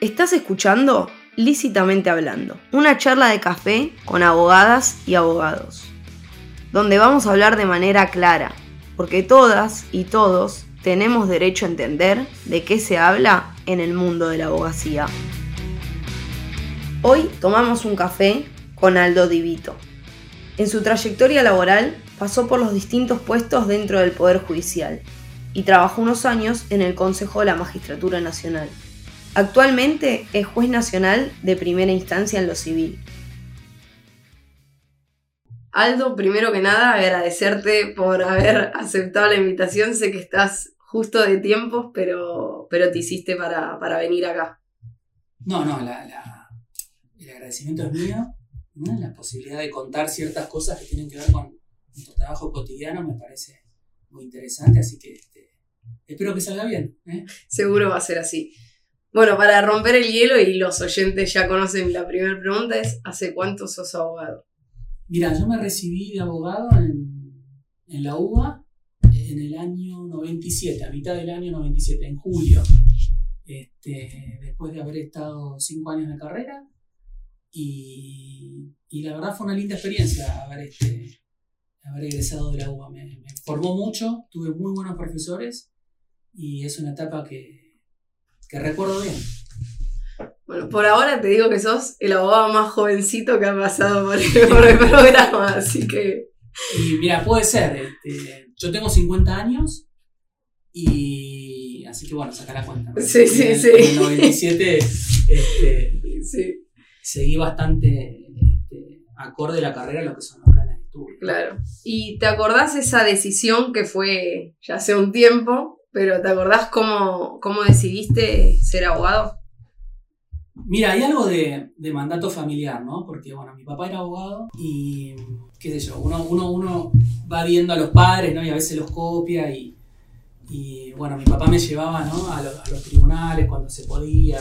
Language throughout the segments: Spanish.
Estás escuchando Lícitamente Hablando, una charla de café con abogadas y abogados, donde vamos a hablar de manera clara, porque todas y todos tenemos derecho a entender de qué se habla en el mundo de la abogacía. Hoy tomamos un café con Aldo Divito. En su trayectoria laboral pasó por los distintos puestos dentro del Poder Judicial y trabajó unos años en el Consejo de la Magistratura Nacional. Actualmente es juez nacional de primera instancia en lo civil. Aldo, primero que nada, agradecerte por haber aceptado la invitación. Sé que estás justo de tiempos, pero, pero te hiciste para, venir acá. No, no, el agradecimiento es mío. La posibilidad de contar ciertas cosas que tienen que ver con nuestro trabajo cotidiano me parece muy interesante, así que este, espero que salga bien. ¿eh? Seguro va a ser así. Bueno, para romper el hielo y los oyentes ya conocen la primera pregunta es, ¿hace cuánto sos abogado? Mira, yo me recibí de abogado en, en la UBA en el año 97, a mitad del año 97, en julio. Este, después de haber estado cinco años de carrera. Y, y la verdad fue una linda experiencia haber, este, haber egresado de la UBA. Me, me formó mucho, tuve muy buenos profesores y es una etapa que, que recuerdo bien. Bueno, por ahora te digo que sos el abogado más jovencito que ha pasado por el, programa, así que... Y mira, puede ser. Este, yo tengo 50 años y... Así que bueno, saca la cuenta. Sí, sí, sí. En el 97 este, sí. seguí bastante este, acorde de la carrera a lo que son los planes de estudio. Claro. ¿Y te acordás esa decisión que fue ya hace un tiempo pero ¿te acordás cómo, decidiste ser abogado? Mira, hay algo de, mandato familiar, ¿no? Porque, bueno, mi papá era abogado y, qué sé yo, uno, uno, va viendo a los padres, ¿no? Y a veces los copia y, y bueno, mi papá me llevaba, ¿no? A, los tribunales cuando se podía.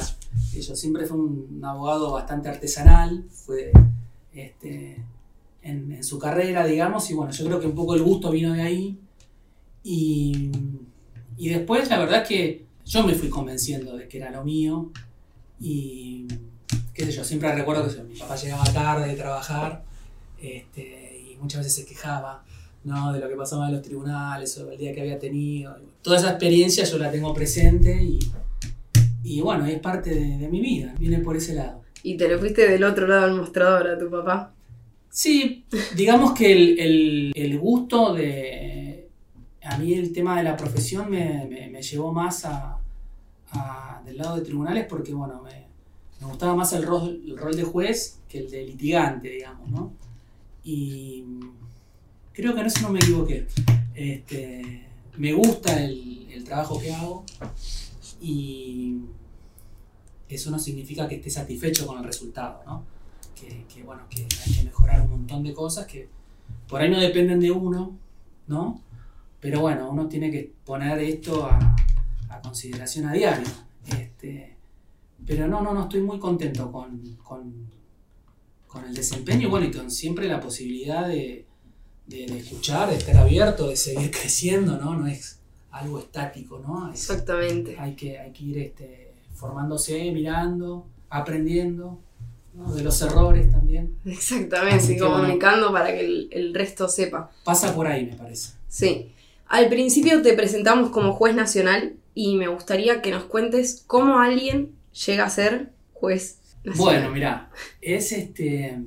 Yo siempre fue un, abogado bastante artesanal, fue este, en, en su carrera, digamos, y bueno, yo creo que un poco el gusto vino de ahí. Y y después la verdad es que yo me fui convenciendo de que era lo mío y qué sé yo, siempre recuerdo que mi papá llegaba tarde de trabajar este, y muchas veces se quejaba ¿no? de lo que pasaba en los tribunales o el día que había tenido. Toda esa experiencia yo la tengo presente y, y bueno, es parte de, mi vida, viene por ese lado. ¿Y te lo fuiste del otro lado del mostrador a tu papá? Sí, digamos que el, el gusto de, mí el tema de la profesión me, llevó más a, del lado de tribunales porque, bueno, me, gustaba más el rol, el rol de juez que el de litigante, digamos, ¿no? Y creo que en eso no me equivoqué. Este, me gusta el, trabajo que hago y eso no significa que esté satisfecho con el resultado, ¿no? Que, que, bueno, que hay que mejorar un montón de cosas que por ahí no dependen de uno, ¿no? Pero bueno, uno tiene que poner esto a, consideración a diario. Este, pero no, no, no estoy muy contento con, el desempeño bueno, y con siempre la posibilidad de, escuchar, de estar abierto, de seguir creciendo, ¿no? No es algo estático, ¿no? Exactamente. Hay que, hay que ir este, formándose, mirando, aprendiendo. de los errores también. Exactamente, y comunicando para que el, el, resto sepa. Pasa por ahí, me parece. Sí. Al principio te presentamos como juez nacional y me gustaría que nos cuentes cómo alguien llega a ser juez nacional. Bueno, mira, es este.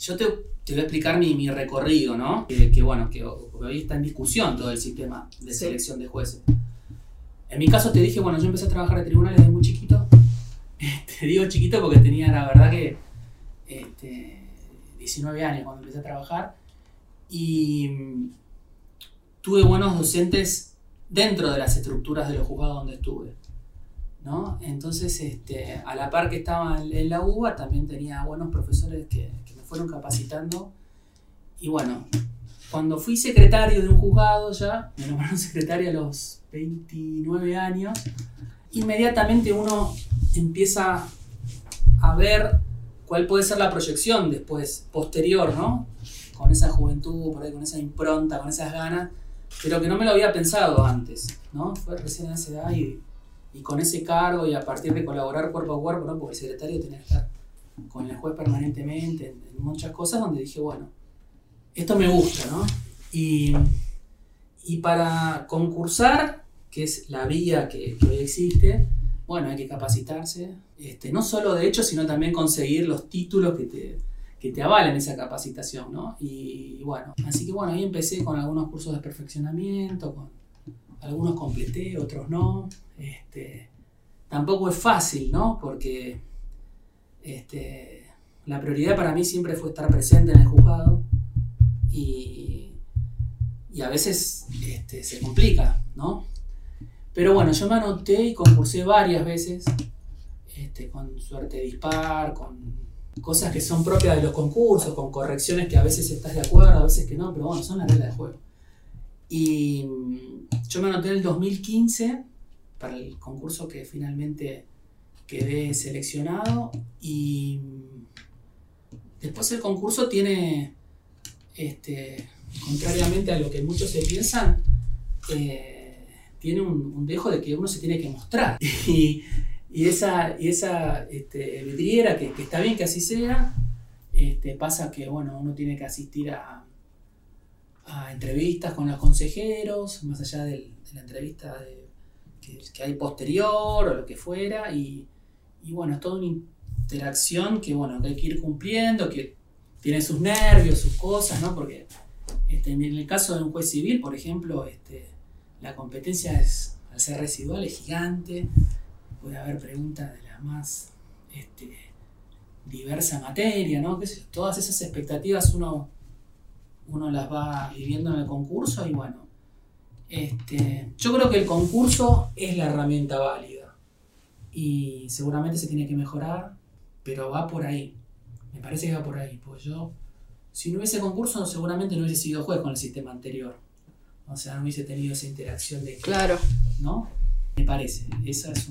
Yo te, voy a explicar mi, recorrido, ¿no? Que, bueno, que hoy está en discusión todo el sistema de selección de jueces. En mi caso te dije, bueno, yo empecé a trabajar en tribunales desde muy chiquito. Te digo chiquito porque tenía, la verdad que, este, 19 años cuando empecé a trabajar. Y tuve buenos docentes dentro de las estructuras de los juzgados donde estuve. ¿no? Entonces, este, a la par que estaba en, la UBA, también tenía buenos profesores que, me fueron capacitando. Y bueno, cuando fui secretario de un juzgado ya, me nombraron secretario a los 29 años, inmediatamente uno empieza a ver cuál puede ser la proyección después, posterior, ¿no? Con esa juventud, con esa impronta, con esas ganas pero que no me lo había pensado antes, ¿no? Fue recién a esa edad y, con ese cargo y a partir de colaborar cuerpo a cuerpo, ¿no? porque el secretario tenía que estar con el juez permanentemente en, muchas cosas, donde dije, bueno, esto me gusta, ¿no? Y, y para concursar, que es la vía que, hoy existe, bueno, hay que capacitarse, este, no solo de hecho, sino también conseguir los títulos que te, que te avalen esa capacitación, ¿no? Y, bueno, así que bueno, ahí empecé con algunos cursos de perfeccionamiento, con, algunos completé, otros no. Este, tampoco es fácil, ¿no? Porque este, la prioridad para mí siempre fue estar presente en el juzgado y, y a veces este, se complica, ¿no? Pero bueno, yo me anoté y concursé varias veces, este, con suerte dispar, con cosas que son propias de los concursos, con correcciones que a veces estás de acuerdo, a veces que no, pero bueno, son las reglas de juego. Y yo me anoté en el 2015 para el concurso que finalmente quedé seleccionado y después el concurso tiene, este, contrariamente a lo que muchos se piensan, eh, tiene un, dejo de que uno se tiene que mostrar. Y, esa, y esa este, vidriera, que, está bien que así sea, este, pasa que bueno, uno tiene que asistir a, a entrevistas con los consejeros, más allá de la entrevista que, hay posterior o lo que fuera, y, bueno, es toda una interacción que, bueno, que hay que ir cumpliendo, que tiene sus nervios, sus cosas, ¿no? Porque este, en el caso de un juez civil, por ejemplo, este, la competencia es, al ser residual es gigante, puede haber preguntas de la más este, diversa materia, ¿no? Todas esas expectativas uno uno las va viviendo en el concurso y bueno, este, yo creo que el concurso es la herramienta válida y seguramente se tiene que mejorar, pero va por ahí. Me parece que va por ahí, pues yo, si no hubiese concurso, seguramente no hubiese sido juez con el sistema anterior. O sea, no hubiese tenido esa interacción de... claro. ¿No? Me parece, esa es,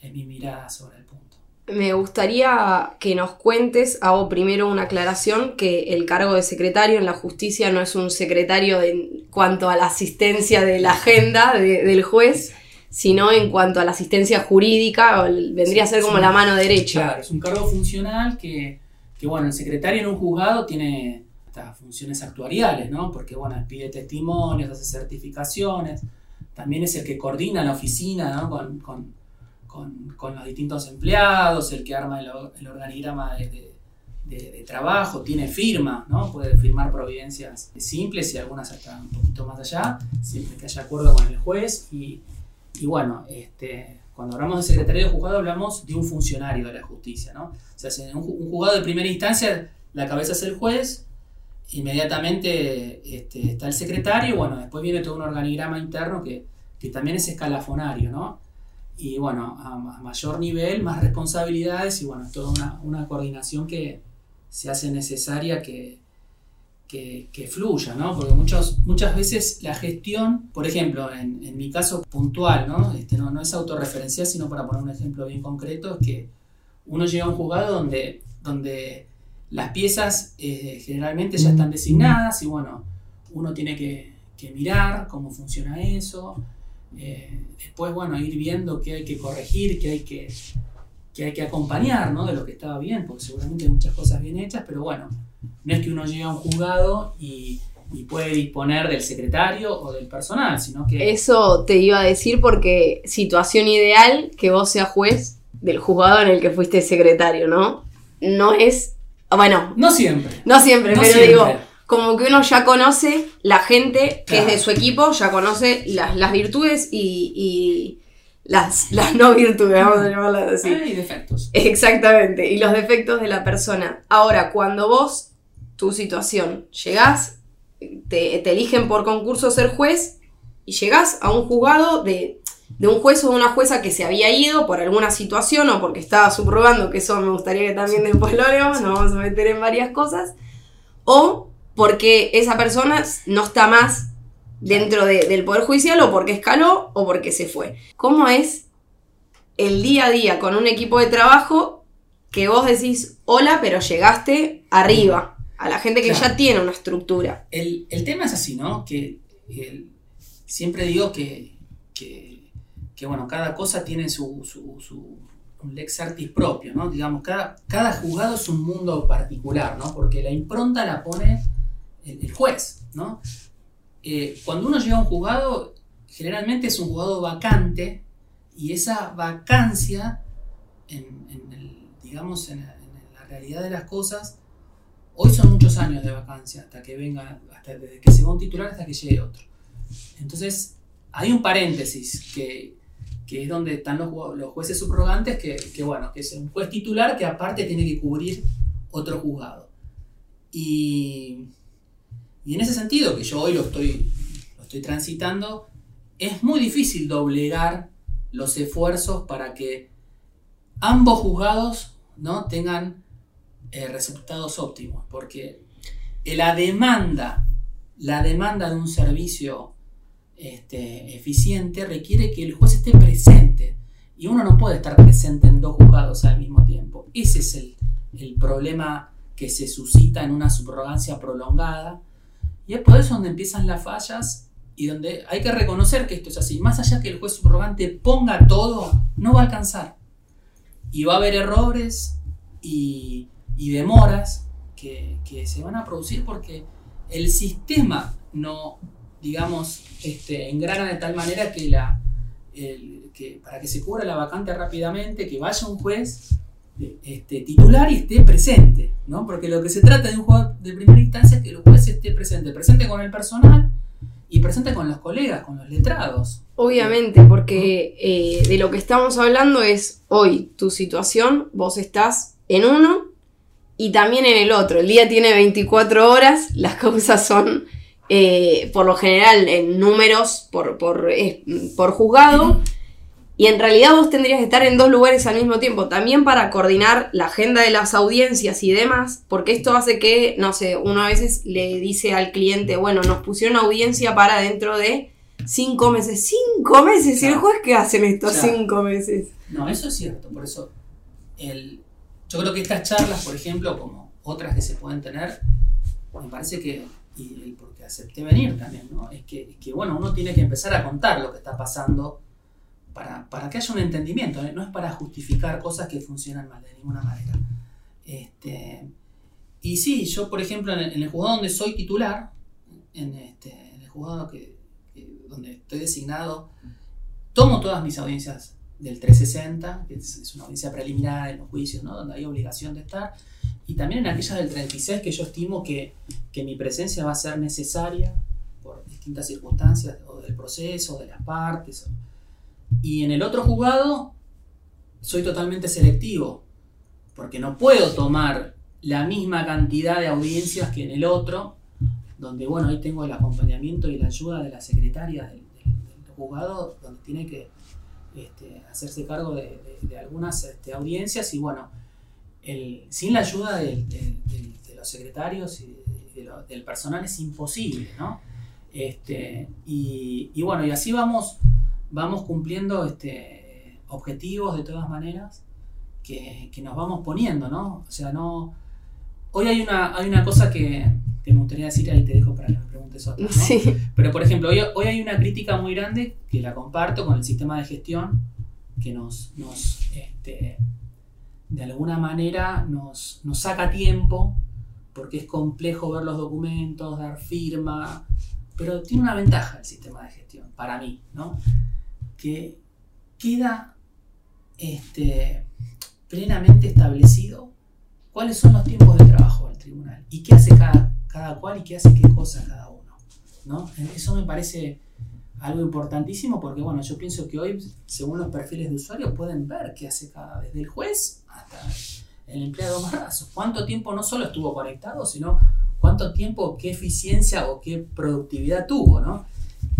es mi mirada sobre el punto. Me gustaría que nos cuentes, hago primero una aclaración, que el cargo de secretario en la justicia no es un secretario en cuanto a la asistencia de la agenda del juez, sino en cuanto a la asistencia jurídica, vendría a ser como la mano derecha. Claro, es un cargo funcional que, que, bueno, el secretario en un juzgado tiene estas funciones actuariales, ¿no? Porque, bueno, pide testimonios, hace certificaciones, también es el que coordina la oficina, ¿no? con con, los distintos empleados, el que arma el, organigrama de, trabajo, tiene firma, ¿no? Puede firmar providencias simples y algunas hasta un poquito más allá, siempre que haya acuerdo con el juez. Y, bueno, este, cuando hablamos de secretario de juzgado hablamos de un funcionario de la justicia, ¿no? O sea, en un, juzgado de primera instancia la cabeza es el juez, inmediatamente este, está el secretario, bueno, después viene todo un organigrama interno que, que también es escalafonario, ¿no? y bueno, a, mayor nivel, más responsabilidades y bueno, toda una, una coordinación que se hace necesaria que, que, fluya, ¿no? Porque muchos, muchas veces la gestión, por ejemplo, en, en mi caso puntual, ¿no? Este, ¿no? no es autorreferencial, sino para poner un ejemplo bien concreto, es que uno llega a un juzgado donde, donde las piezas eh, generalmente ya están designadas y bueno, uno tiene que, mirar cómo funciona eso, eh, después, bueno, ir viendo qué hay que corregir, qué hay que, hay que acompañar, ¿no? De lo que estaba bien, porque seguramente hay muchas cosas bien hechas, pero bueno, no es que uno llegue a un juzgado y, puede disponer del secretario o del personal, sino que... Eso te iba a decir porque situación ideal que vos seas juez del juzgado en el que fuiste secretario, ¿no? No es... Bueno. No siempre. No siempre, pero digo como que uno ya conoce la gente que es de su equipo, ya conoce las, virtudes y, las, las, no virtudes, vamos a llamarlas así. y defectos. Exactamente, y los defectos de la persona. Ahora, cuando vos, tu situación, llegás, te, eligen por concurso ser juez y llegás a un juzgado de, de un juez o de una jueza que se había ido por alguna situación o porque estaba subrogando, que eso me gustaría que también después lo leamos, nos vamos a meter en varias cosas, o porque esa persona no está más dentro del Poder Judicial o porque escaló o porque se fue. ¿Cómo es el día a día con un equipo de trabajo que vos decís hola, pero llegaste arriba, a la gente que ya tiene una estructura? El, tema es así, ¿no? Que siempre digo que, bueno, cada cosa tiene su, un lex artis propio, ¿no? Digamos, cada, cada juzgado es un mundo particular, ¿no? Porque la impronta la pone el, juez, ¿no? Eh, cuando uno llega a un juzgado, generalmente es un juzgado vacante y esa vacancia, en, digamos, en, la realidad de las cosas, hoy son muchos años de vacancia hasta que venga, hasta desde que se va un titular hasta que llegue otro. Entonces, hay un paréntesis que, que es donde están los, jueces subrogantes, que, bueno, que es un juez titular que aparte tiene que cubrir otro juzgado. Y, y en ese sentido, que yo hoy lo estoy, lo estoy transitando, es muy difícil doblegar los esfuerzos para que ambos juzgados ¿no? tengan eh, resultados óptimos, porque la demanda, la demanda de un servicio este, eficiente requiere que el juez esté presente. Y uno no puede estar presente en dos juzgados al mismo tiempo. Ese es el, problema que se suscita en una subrogancia prolongada. Y es por eso donde empiezan las fallas y donde hay que reconocer que esto es así. Más allá que el juez subrogante ponga todo, no va a alcanzar. Y va a haber errores y, demoras que, que, se van a producir porque el sistema no, digamos, este, engrana de tal manera que, la, que para que se cubra la vacante rápidamente, que vaya un juez este, titular y esté presente, ¿no? Porque lo que se trata de un juez de primera instancia es que el juez esté presente, presente con el personal y presente con los colegas, con los letrados. Obviamente, porque eh, de lo que estamos hablando es hoy tu situación, vos estás en uno y también en el otro. El día tiene 24 horas, las causas son eh, por lo general en números por, por, por juzgado. Y en realidad vos tendrías que estar en dos lugares al mismo tiempo, también para coordinar la agenda de las audiencias y demás, porque esto hace que, no sé, uno a veces le dice al cliente, bueno, nos pusieron audiencia para dentro de cinco meses. ¿Cinco meses? ¿Y el juez qué hacen estos cinco meses? No, eso es cierto, por eso el, yo creo que estas charlas, por ejemplo, como otras que se pueden tener, me parece que y, porque acepté venir también, ¿no? Es que, que, bueno, uno tiene que empezar a contar lo que está pasando para, para que haya un entendimiento, ¿eh? no es para justificar cosas que funcionan mal de ninguna manera. Este, y sí, yo por ejemplo en el, juzgado donde soy titular, en, este, en el juzgado que, donde estoy designado, tomo todas mis audiencias del 360, que es, una audiencia preliminar en los juicios, ¿no? donde hay obligación de estar, y también en aquellas del 36 que yo estimo que, que mi presencia va a ser necesaria por distintas circunstancias, o del proceso, de las partes. Y en el otro juzgado soy totalmente selectivo, porque no puedo tomar la misma cantidad de audiencias que en el otro, donde bueno, ahí tengo el acompañamiento y la ayuda de la secretaria del, juzgado, donde tiene que este, hacerse cargo de, algunas este, audiencias y bueno, sin la ayuda de, los secretarios y del personal es imposible, ¿no? Este, y, bueno, y así vamos, vamos cumpliendo objetivos de todas maneras que, nos vamos poniendo, ¿no? O sea, no... Hoy hay una, hay una cosa que, me gustaría decir, ahí te dejo para que me preguntes otra, ¿no? Sí. Pero por ejemplo, hoy, hoy hay una crítica muy grande que la comparto con el sistema de gestión que nos, nos este, de alguna manera nos, saca tiempo, porque es complejo ver los documentos, dar firma, pero tiene una ventaja el sistema de gestión, para mí, ¿no? Que queda este, plenamente establecido cuáles son los tiempos de trabajo del tribunal y qué hace cada, cada cual y qué hace qué cosa cada. Eso me parece algo importantísimo porque, bueno, yo pienso que hoy, según los perfiles de usuario, pueden ver qué hace cada vez del juez hasta el empleado más raso. Cuánto tiempo no solo estuvo conectado, sino cuánto tiempo, qué eficiencia o qué productividad tuvo, ¿no?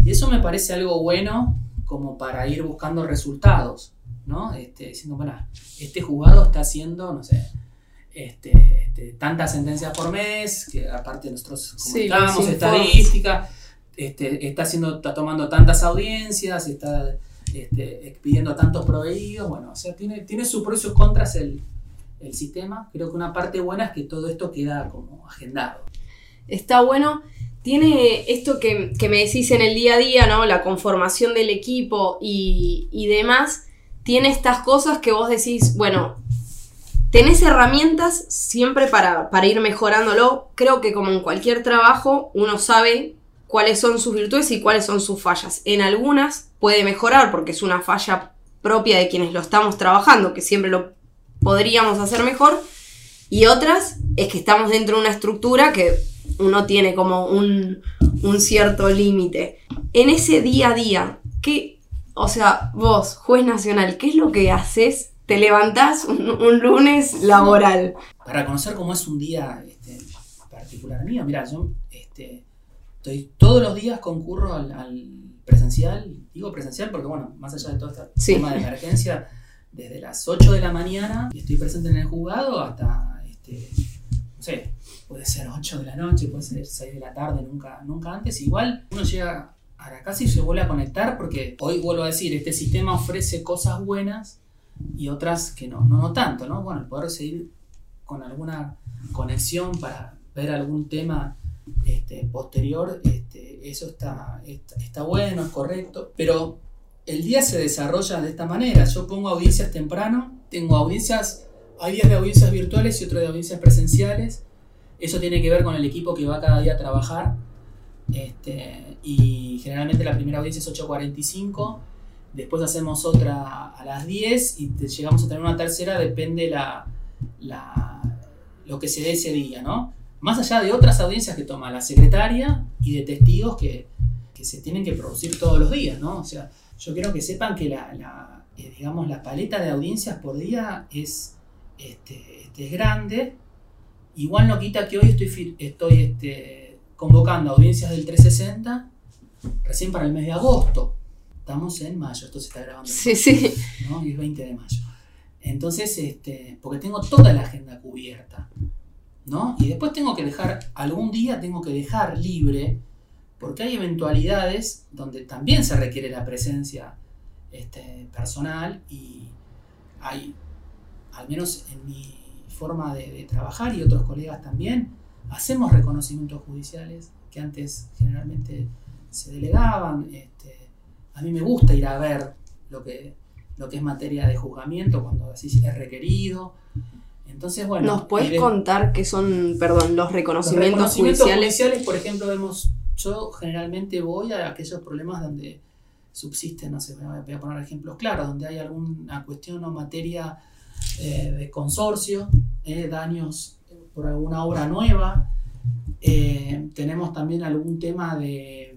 Y eso me parece algo bueno como para ir buscando resultados, ¿no? Este, diciendo, bueno, este juzgado está haciendo, no sé, este, este, tantas sentencias por mes, que aparte nosotros comunicamos estadística este, está, haciendo, está tomando tantas audiencias, está este, expidiendo tantos proveídos, bueno, o sea, tiene, tiene sus pros y sus contras el, el sistema. Creo que una parte buena es que todo esto queda como agendado. Está bueno. tiene esto que, me decís en el día a día, ¿no? La conformación del equipo y, y demás, tiene estas cosas que vos decís, bueno, tenés herramientas siempre para, para ir mejorándolo. Creo que como en cualquier trabajo, uno sabe cuáles son sus virtudes y cuáles son sus fallas. En algunas puede mejorar porque es una falla propia de quienes lo estamos trabajando, que siempre lo podríamos hacer mejor. Y otras es que estamos dentro de una estructura que uno tiene como un, un cierto límite. En ese día a día, ¿qué, o sea, vos, juez nacional, ¿qué es lo que haces te levantás un, lunes laboral. Para conocer cómo es un día este, particular mío, mira, yo este, estoy, todos los días concurro al, presencial, digo presencial porque bueno, más allá de todo este tema de emergencia, desde las 8 de la mañana estoy presente en el juzgado hasta, este, no sé, puede ser 8 de la noche, puede ser 6 de la tarde, nunca, nunca antes, igual uno llega a la casa y se vuelve a conectar porque hoy vuelvo a decir, este sistema ofrece cosas buenas y otras que no, no, no tanto, ¿no? Bueno, el poder seguir con alguna conexión para ver algún tema este, posterior, este, eso está, está, bueno, es correcto, pero el día se desarrolla de esta manera. Yo pongo audiencias temprano, tengo audiencias, hay días de audiencias virtuales y otros de audiencias presenciales. Eso tiene que ver con el equipo que va cada día a trabajar. Este, y generalmente la primera audiencia es 8.45 después hacemos otra a las 10 y llegamos a tener una tercera, depende la, lo que se dé ese día, ¿no? Más allá de otras audiencias que toma la secretaria y de testigos que, se tienen que producir todos los días, ¿no? O sea, yo quiero que sepan que la, eh, digamos, la paleta de audiencias por día es, este, este, es grande. Igual no quita que hoy estoy, estoy este, convocando audiencias del 360 recién para el mes de agosto. Estamos en mayo, esto se está grabando. Sí, sí. ¿no? Y es 20 de mayo. Entonces, este, porque tengo toda la agenda cubierta, ¿no? Y después tengo que dejar, algún día tengo que dejar libre, porque hay eventualidades donde también se requiere la presencia este, personal y hay, al menos en mi forma de, de trabajar y otros colegas también, hacemos reconocimientos judiciales que antes generalmente se delegaban. Este, a mí me gusta ir a ver lo que, lo que es materia de juzgamiento cuando así es requerido. Entonces, bueno. ¿Nos puedes contar qué son, perdón, los reconocimientos, los reconocimientos judiciales? Por ejemplo, vemos, yo generalmente voy a aquellos problemas donde subsisten, no sé, voy a poner ejemplos claros, donde hay alguna cuestión o materia eh, de consorcio, eh, daños por alguna obra nueva. Eh, tenemos también algún tema de,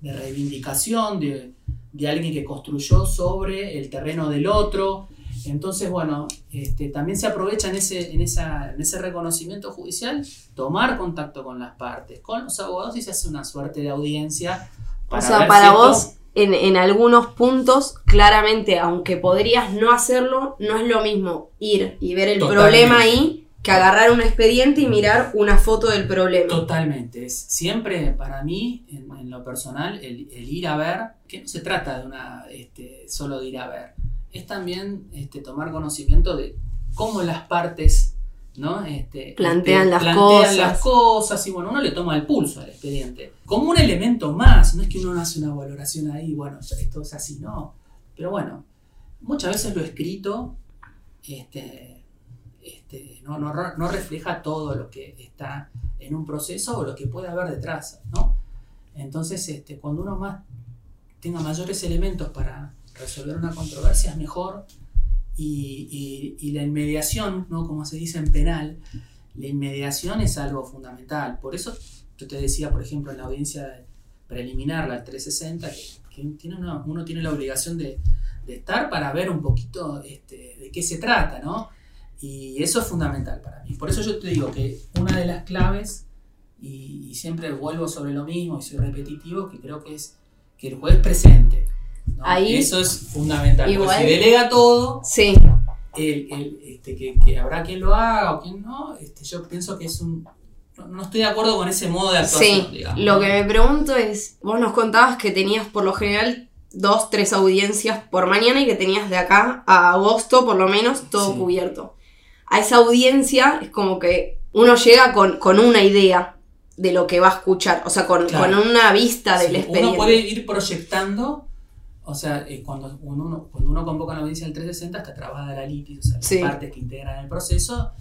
de reivindicación, de, de alguien que construyó sobre el terreno del otro. Entonces, bueno, este, también se aprovecha en ese, en, esa, en ese reconocimiento judicial tomar contacto con las partes, con los abogados y se hace una suerte de audiencia. Para o sea, para vos, en, en, algunos puntos, claramente, aunque podrías no hacerlo, no es lo mismo ir y ver el problema ahí que agarrar un expediente y mirar una foto del problema. Totalmente. Es siempre para mí, en, lo personal, el, ir a ver, que no se trata de una este, solo de ir a ver, es también este, tomar conocimiento de cómo las partes ¿no? Este, plantean, las, plantean cosas. las cosas y bueno, uno le toma el pulso al expediente. Como un elemento más, no es que uno hace una valoración ahí, bueno, esto es así, no. Pero bueno, muchas veces lo escrito, este, este, no, no, refleja todo lo que está en un proceso o lo que puede haber detrás, ¿no? Entonces, este, cuando uno más tenga mayores elementos para resolver una controversia es mejor y, la inmediación, ¿no? como se dice en penal, la inmediación es algo fundamental. Por eso yo te decía, por ejemplo, en la audiencia preliminar, la 360, que, tiene uno tiene la obligación de, estar para ver un poquito este, de qué se trata, ¿no? Y eso es fundamental para mí. Por eso yo te digo que una de las claves, y, siempre vuelvo sobre lo mismo y soy repetitivo, que creo que es que el juez presente. eso es fundamental. Igual, si delega todo, sí. este, que, habrá quien lo haga o quien no, este, yo pienso que es un... No, estoy de acuerdo con ese modo de actuación. Sí, lo que me pregunto es, vos nos contabas que tenías por lo general dos, tres audiencias por mañana y que tenías de acá a agosto por lo menos todo cubierto a esa audiencia es como que uno llega con, una idea. de lo que va a escuchar, o sea, con, Claro. con una vista del Sí. Uno puede ir proyectando, o sea, eh, cuando, uno, cuando uno convoca a la audiencia del 360 está trabada la litis, o sea, las Sí. partes que integran el proceso,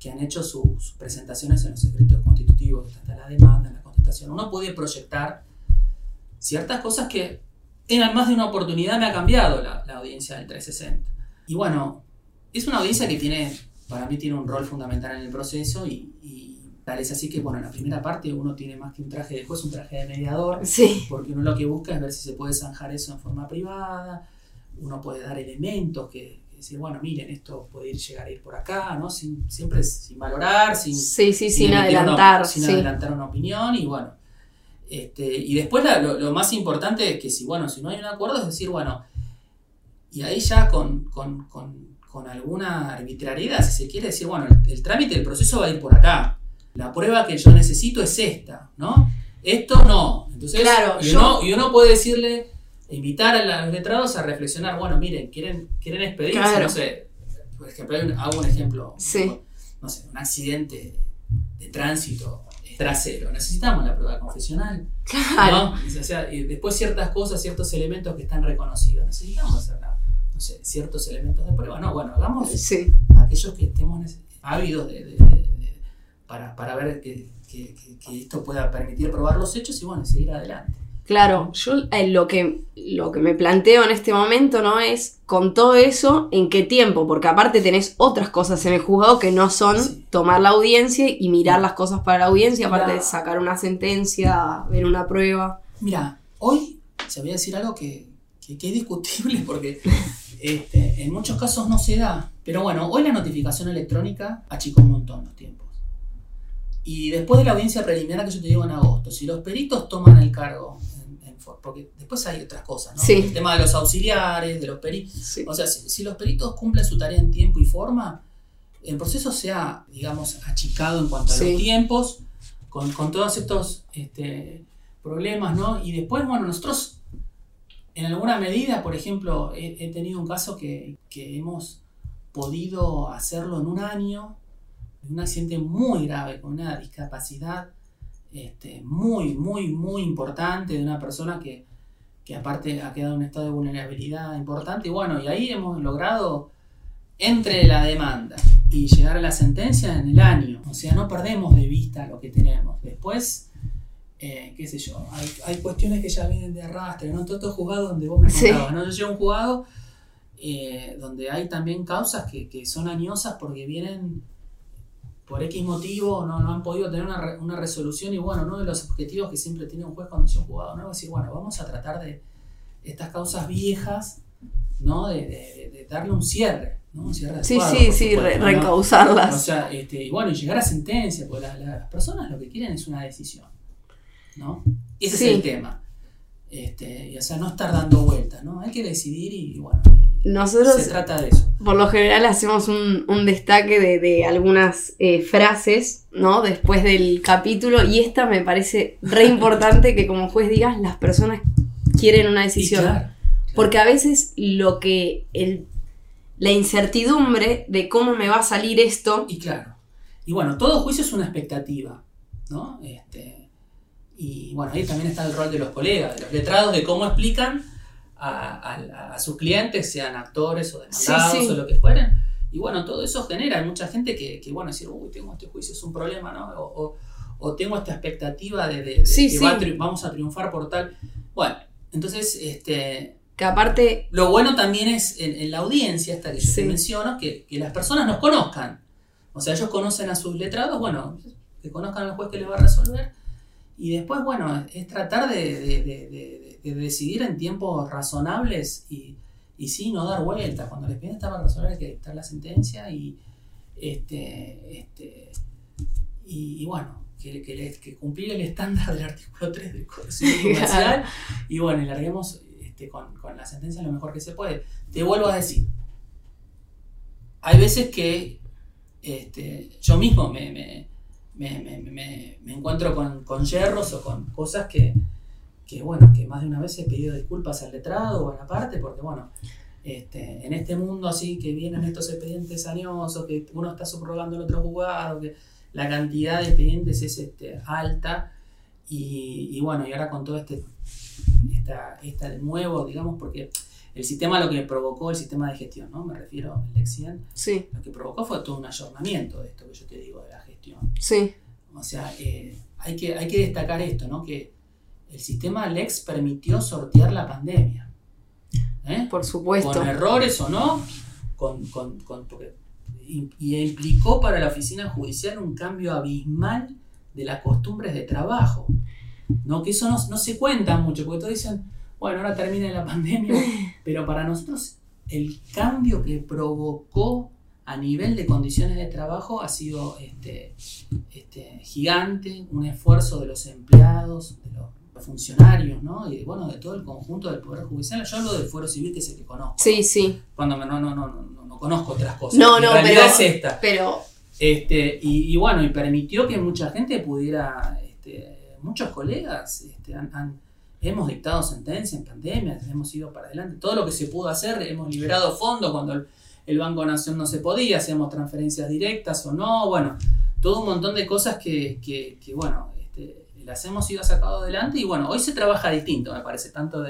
que han hecho su- sus presentaciones en los escritos constitutivos, hasta la demanda, en la contestación. Uno puede proyectar ciertas cosas que en más de una oportunidad me ha cambiado la, la audiencia del 360. Y bueno, es una audiencia que tiene, para mí tiene un rol fundamental en el proceso y, y tal es así que, bueno, en la primera parte uno tiene más que un traje de juez, un traje de mediador, Sí, porque uno lo que busca es ver si se puede zanjar eso en forma privada, uno puede dar elementos que, que decir, bueno, miren, esto puede ir, llegar a ir por acá, ¿no? Sin, siempre sin valorar, sin, sí, sí, sin adelantar. sin sí. adelantar una opinión y bueno. Este, y después la- lo, lo más importante es que si, bueno, si no hay un acuerdo es decir, bueno, y ahí ya con, con- con- con alguna arbitrariedad, si se quiere decir, bueno, el, el trámite del proceso va a ir por acá. La prueba que yo necesito es esta, ¿no? Esto no. Entonces, Claro, y, yo- uno, y uno puede decirle, invitar a los letrados a reflexionar, bueno, miren, quieren, quieren expedirse, Claro. no sé, por ejemplo, hago un ejemplo, Sí. no sé, un accidente de tránsito trasero, necesitamos la prueba confesional, Claro. ¿no? O sea, y después ciertas cosas, ciertos elementos que están reconocidos, necesitamos hacer, la- no sé, ciertos elementos de prueba, no, bueno, hagamos Sí. aquellos que estemos ávidos de, de- de- de- para, para ver que, que- que- que esto pueda permitir probar los hechos y bueno, seguir adelante. Claro, yo eh, lo, que, lo que me planteo en este momento no es con todo eso, ¿en qué tiempo? Porque aparte tenés otras cosas en el juzgado que no son Sí. tomar la audiencia y mirar las cosas para la audiencia, aparte Mira. de sacar una sentencia, ver una prueba. Mira, hoy se voy a decir algo que, que- que es discutible porque este, en muchos casos no se da. Pero bueno, hoy la notificación electrónica achicó un montón los tiempos. Y después de la audiencia preliminar que yo te digo en agosto, si los peritos toman el cargo, en- en porque después hay otras cosas, ¿no? Sí. El tema de los auxiliares, de los peritos. Sí. O sea, si, si los peritos cumplen su tarea en tiempo y forma, el proceso se ha, digamos, achicado en cuanto a Sí. los tiempos, con, con todos estos este, problemas, ¿no? Y después, bueno, nosotros, en alguna medida, por ejemplo, he, tenido un caso que, hemos podido hacerlo en un año, un accidente muy grave, con una discapacidad este, muy, muy, muy importante, de una persona que, que aparte ha quedado en un estado de vulnerabilidad importante. Y bueno, y ahí hemos logrado entre la demanda y llegar a la sentencia en el año. O sea, no perdemos de vista lo que tenemos. Después, eh, qué sé yo, hay, hay cuestiones que ya vienen de arrastre, ¿no? Todos estos juzgados donde vos me Sí. contabas, ¿no? Yo llevo un juzgado eh, donde hay también causas que, que son añosas porque vienen por X motivo, no, no han podido tener una, re- una resolución y bueno, uno de los objetivos que siempre tiene un juez cuando es un juzgado nuevo es decir, bueno, vamos a tratar de estas causas viejas, ¿no? De, de- darle un cierre, ¿no? Un cierre Sí, sí, sí, supuesto, re- ¿no? reencauzarlas. O sea, este, y bueno, y llegar a sentencia, porque la- las personas lo que quieren es una decisión, ¿no? Ese Sí. es el tema. Este, y, o sea, no estar dando vueltas, ¿no? Hay que decidir y, bueno, Nosotros se trata de eso. por lo general hacemos un, un destaque de, de algunas eh, frases, ¿no? Después del capítulo y esta me parece re importante que como juez digas las personas quieren una decisión. claro, claro. Porque a veces lo que el, la incertidumbre de cómo me va a salir esto, Y claro. Y bueno, todo juicio es una expectativa, ¿no? Este, y bueno, ahí también está el rol de los colegas, de los letrados, de cómo explican a, a- a sus clientes, sean actores o demandados Sí, sí. o lo que fueren. Y bueno, todo eso genera, hay mucha gente que, que bueno, decir, uy, tengo este juicio, es un problema, ¿no? O, o- o tengo esta expectativa de, de- de Sí, que va a vamos a triunfar por tal. Bueno, entonces, este, que aparte, lo bueno también es en, en la audiencia, esta que yo te menciono, que, que las personas nos conozcan. O sea, ellos conocen a sus letrados, bueno, que conozcan al juez que les va a resolver. Y después, bueno, es tratar de, de- de- de- de decidir en tiempos razonables y, y sí, no dar vueltas. Cuando les piden estar para resolver hay que dictar la sentencia y, este, este, y, y bueno, que, que, les- que cumplir el estándar del artículo 3 del Código Civil Comercial y bueno, y larguemos este, con, con la sentencia lo mejor que se puede. Te vuelvo a decir, hay veces que este, yo mismo me, me, me- me- me- encuentro con, con yerros o con cosas que, que, bueno, que más de una vez he pedido disculpas al letrado o a la parte, porque bueno, este, en este mundo así que vienen estos expedientes añosos, que uno está subrogando en otro juzgado, que la cantidad de expedientes es este, alta y, bueno, y ahora con todo este, esta, esta nuevo, digamos, porque el sistema lo que provocó, el sistema de gestión, ¿no? Me refiero al Lexien, sí. lo que provocó fue todo un ayornamiento de esto que yo te digo de la gestión. Sí. O sea, eh, hay, que, hay que destacar esto, ¿no? Que el sistema Lex permitió sortear la pandemia. ¿eh? Por supuesto. Con errores o no, con, con, con y, implicó para la oficina judicial un cambio abismal de las costumbres de trabajo. ¿no? Que eso no, no se cuenta mucho, porque todos dicen, bueno, ahora termina la pandemia, pero para nosotros el cambio que provocó a nivel de condiciones de trabajo ha sido este, este, gigante, un esfuerzo de los empleados, de los funcionarios, ¿no? Y bueno, de todo el conjunto del Poder Judicial. Yo hablo del Fuero Civil, que es el que conozco. Sí, sí. Cuando no, no, no, no, no conozco otras cosas. No, no, pero, es esta. Pero... Este, y, bueno, y permitió que mucha gente pudiera, este, muchos colegas este, han, hemos dictado sentencia en pandemia, hemos ido para adelante. Todo lo que se pudo hacer, hemos liberado fondos cuando el, Banco Nación no se podía, hacíamos transferencias directas o no, bueno, todo un montón de cosas que, que, que bueno, las hemos ido sacado adelante y bueno, hoy se trabaja distinto, me parece, tanto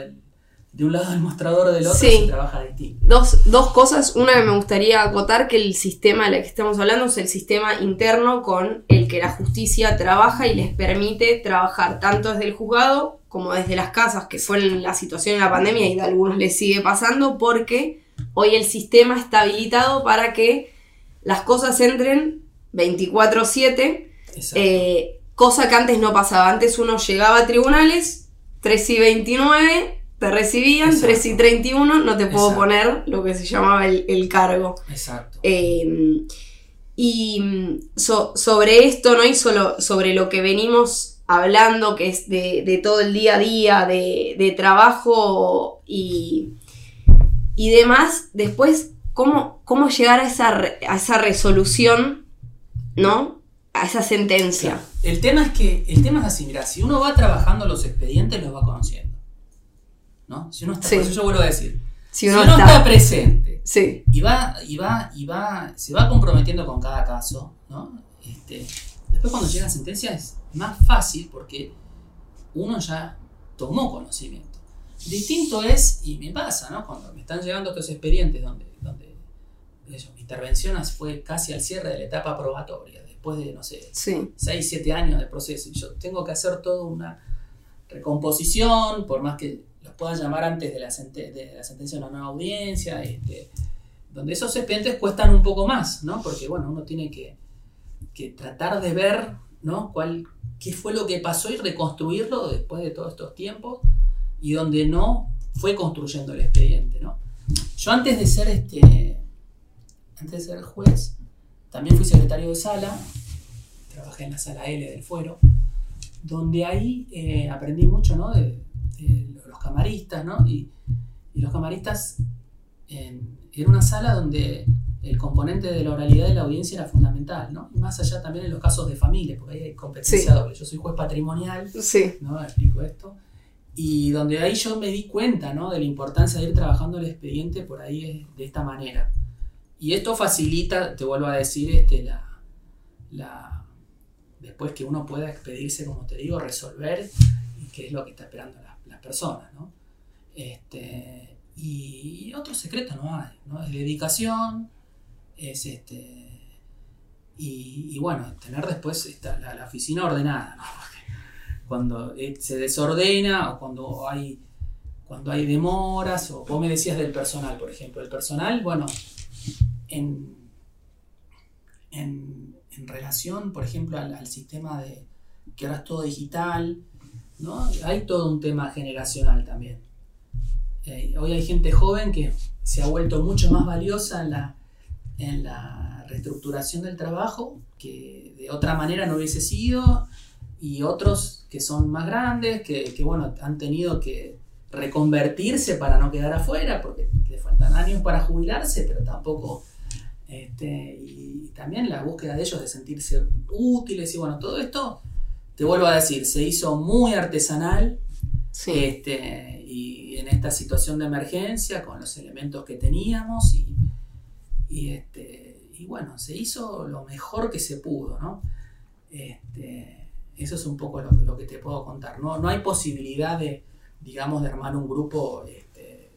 de un lado del mostrador del otro se trabaja distinto. Dos, dos, cosas, una que me gustaría acotar, que el sistema del que estamos hablando es el sistema interno con el que la justicia trabaja y les permite trabajar tanto desde el juzgado como desde las casas, que fue la situación en la pandemia y de algunos les sigue pasando, porque hoy el sistema está habilitado para que las cosas entren 24/7. Eh, cosa que antes no pasaba. Antes uno llegaba a tribunales, 3 y 29, te recibían, 3 y 31, no te puedo poner lo que se llamaba el, cargo. Exacto. Em, y sobre esto, ¿no? Y solo sobre lo que venimos hablando, que es de, todo el día a día, de, trabajo y, y demás, después, ¿cómo, cómo llegar a esa, a esa resolución, ¿no? A esa sentencia. El tema es que, el tema es así, mira, si uno va trabajando los expedientes, los va conociendo. ¿No? Si uno está, por eso yo vuelvo a decir, si uno, está, presente sí. y va, y va, y va, se va comprometiendo con cada caso, ¿no? Este, después cuando llega la sentencia es más fácil porque uno ya tomó conocimiento. Distinto es, y me pasa, ¿no? Cuando me están llegando estos expedientes donde, donde mi intervención fue casi al cierre de la etapa probatoria después de, no sé, 6, 7 años de proceso. yo tengo que hacer toda una recomposición, por más que los puedan llamar antes de la, de la sentencia de una nueva audiencia, este, donde esos expedientes cuestan un poco más, ¿no? Porque, bueno, uno tiene que, que tratar de ver, ¿no? Cuál, qué fue lo que pasó y reconstruirlo después de todos estos tiempos y donde no fue construyendo el expediente, ¿no? Yo antes de ser este antes de ser juez, también fui secretario de sala, trabajé en la sala L del Fuero, donde ahí eh, aprendí mucho ¿no? de, los camaristas, ¿no? Y, los camaristas era una sala donde el componente de la oralidad de la audiencia era fundamental, ¿no? Y más allá también en los casos de familia, porque ahí hay competencia doble. Yo soy juez patrimonial, ¿no? Explico esto. Y donde ahí yo me di cuenta, ¿no? De la importancia de ir trabajando el expediente por ahí de esta manera. Y esto facilita, te vuelvo a decir, este, la, la, después que uno pueda expedirse, como te digo, resolver, y qué es lo que está esperando las la personas, ¿no? Este, y, otro secreto no hay, ¿no? Es dedicación, es este. Y, bueno, tener después la, la, oficina ordenada. Cuando eh, se desordena o cuando hay, cuando hay demoras, o vos me decías del personal, por ejemplo. El personal, bueno, en, en, relación, por ejemplo, al, sistema de que ahora es todo digital, ¿no? Hay todo un tema generacional también. Eh, hoy hay gente joven que se ha vuelto mucho más valiosa en la, en la reestructuración del trabajo, que de otra manera no hubiese sido, y otros que son más grandes, que, que bueno, han tenido que reconvertirse para no quedar afuera, porque le faltan años para jubilarse, pero tampoco este, y también la búsqueda de ellos de sentirse útiles y bueno, todo esto, te vuelvo a decir, se hizo muy artesanal este, y en esta situación de emergencia con los elementos que teníamos y, y, este, y bueno, se hizo lo mejor que se pudo, ¿no? Este, eso es un poco lo, que te puedo contar. No, no hay posibilidad de, digamos, de armar un grupo este,